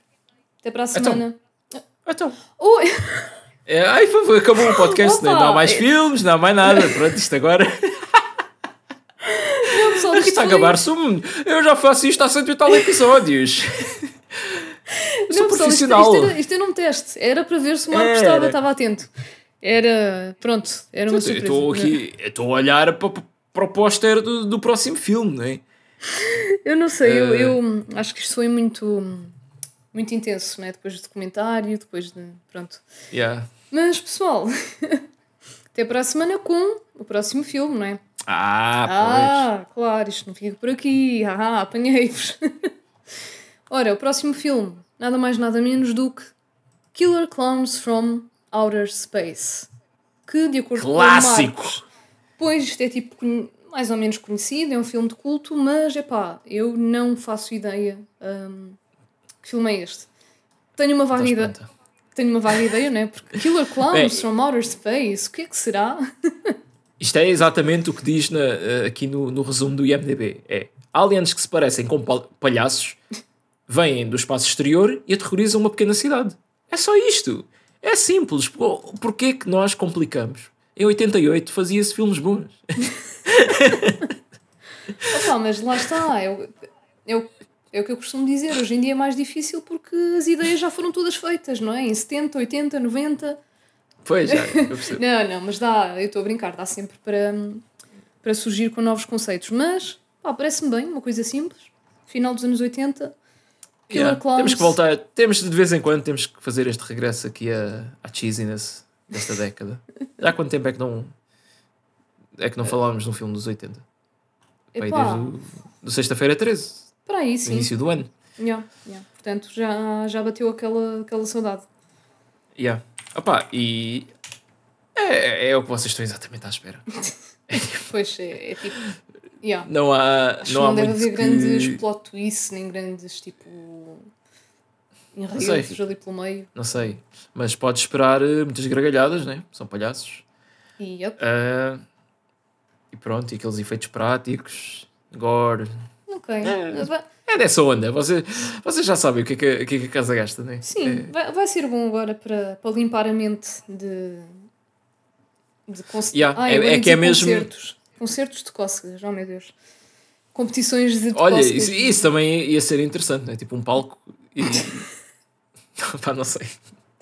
Até para a então. semana. Então. então. Oi! É, ai, acabou o podcast, não há mais filmes, não há mais nada. Pronto, isto agora. Não, pessoal, isto está a acabar sumo. Eu já faço isto há 100 e tal episódios. Não, Sou pessoal, profissional. Isto, isto, era, isto era um teste. Era para ver se o Marco estava, estava atento. Era. Pronto, era uma surpresa. Estou aqui, estou a olhar para, para o póster do, do próximo filme, não é? Eu não sei, eu, eu acho que isto foi muito, muito intenso, né? Depois do documentário, depois de. Pronto. Yeah. Mas pessoal, até para a semana com o próximo filme, não é? Ah, ah pois. claro, isto não fica por aqui. Ah, apanhei-vos. Ora, o próximo filme, nada mais nada menos do que Killer Clowns from Outer Space. Que, de acordo Clássico. com o Marcos, pois isto é tipo mais ou menos conhecido, é um filme de culto, mas é pá, eu não faço ideia um, que filme é este. Tenho uma vaga ideia. Tenho uma vaga ideia, né? Porque Killer Clowns from Outer Space, o que é que será? Isto é exatamente o que diz na, eh, aqui no, no resumo do IMDB. É aliens que se parecem com palhaços vêm do espaço exterior e aterrorizam uma pequena cidade. É só isto. É simples. Porquê que nós complicamos? Em 88 fazia-se filmes bons. Opa, mas lá está, é o, é, o, é o que eu costumo dizer. Hoje em dia é mais difícil porque as ideias já foram todas feitas, não é? Em 70, 80, 90. Pois, já, eu percebo. não, não, mas dá, eu estou a brincar, dá sempre para, para surgir com novos conceitos. Mas, pá, parece-me bem, uma coisa simples. Final dos anos 80, Yeah. Temos que voltar, temos de vez em quando temos que fazer este regresso aqui à, à cheesiness desta década. Já há quanto tempo é que não é que não falávamos num filme dos 80? Pai, desde o, do sexta-feira 13. Para aí, sim. início do ano. Yeah, yeah. Portanto, já, já bateu aquela, aquela saudade. Yeah. Opa, e é, é o que vocês estão exatamente à espera. pois é, é tipo Yeah. Não há. Acho não, não deve haver que... grandes plot twists, nem grandes tipo. enredos ali pelo meio. Não sei. Mas pode esperar eh, muitas gargalhadas, né? São palhaços. Yep. Uh, e pronto, e aqueles efeitos práticos, gore. Ok. É, é dessa onda. Vocês, vocês já sabem o que é que, que, é que a casa gasta, né? Sim, é... vai, vai ser bom agora para, para limpar a mente de. de cons... yeah, ah, é, é que é mesmo. Concertos. Concertos de cócegas, oh meu Deus. Competições de, de Olha, isso, isso, também ia ser interessante, não é? Tipo um palco e. Pá, não sei.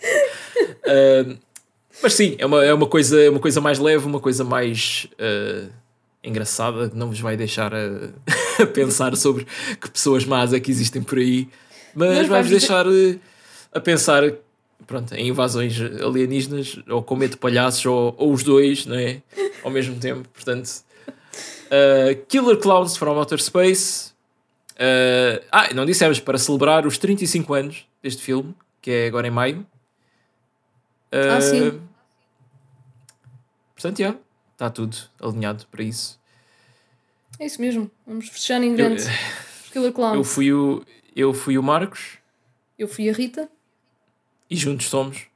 Uh, mas sim, é uma, é uma, coisa, é uma coisa mais leve, uma coisa mais uh, engraçada, que não vos vai deixar a, a, pensar sobre que pessoas más é que existem por aí, mas, mas vai-vos deixar uh, a pensar pronto, em invasões alienígenas, ou com medo de palhaços, ou, ou os dois, não é? Ao mesmo tempo, portanto Uh, Killer Clowns from Outer Space. Uh, ah, não dissemos, para celebrar os 35 anos deste filme, que é agora em maio. Uh, ah, sim. Portanto, já, está tudo alinhado para isso. É isso mesmo, vamos fechar em grande. Eu, Killer Clowns. Eu fui, o, eu fui o Marcos. Eu fui a Rita. E juntos somos.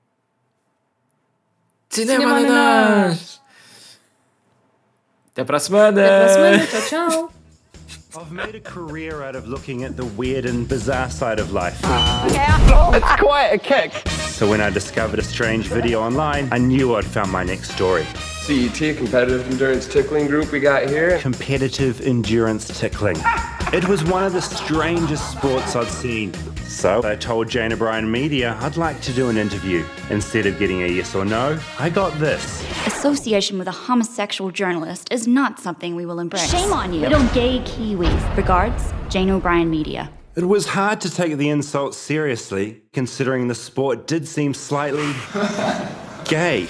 Cinema, Cinema Até para a semana. Até a semana. Tchau, tchau. I've made a career out of looking at the weird and bizarre side of life. It's quite a kick. So when I discovered a strange video online, I knew I'd found my next story. CET, Competitive Endurance Tickling Group we got here. Competitive Endurance Tickling. It was one of the strangest sports I'd seen. So I told Jane O'Brien Media I'd like to do an interview. Instead of getting a yes or no, I got this. Association with a homosexual journalist is not something we will embrace. Shame on you, little gay Kiwis. Regards, Jane O'Brien Media. It was hard to take the insult seriously, considering the sport did seem slightly gay.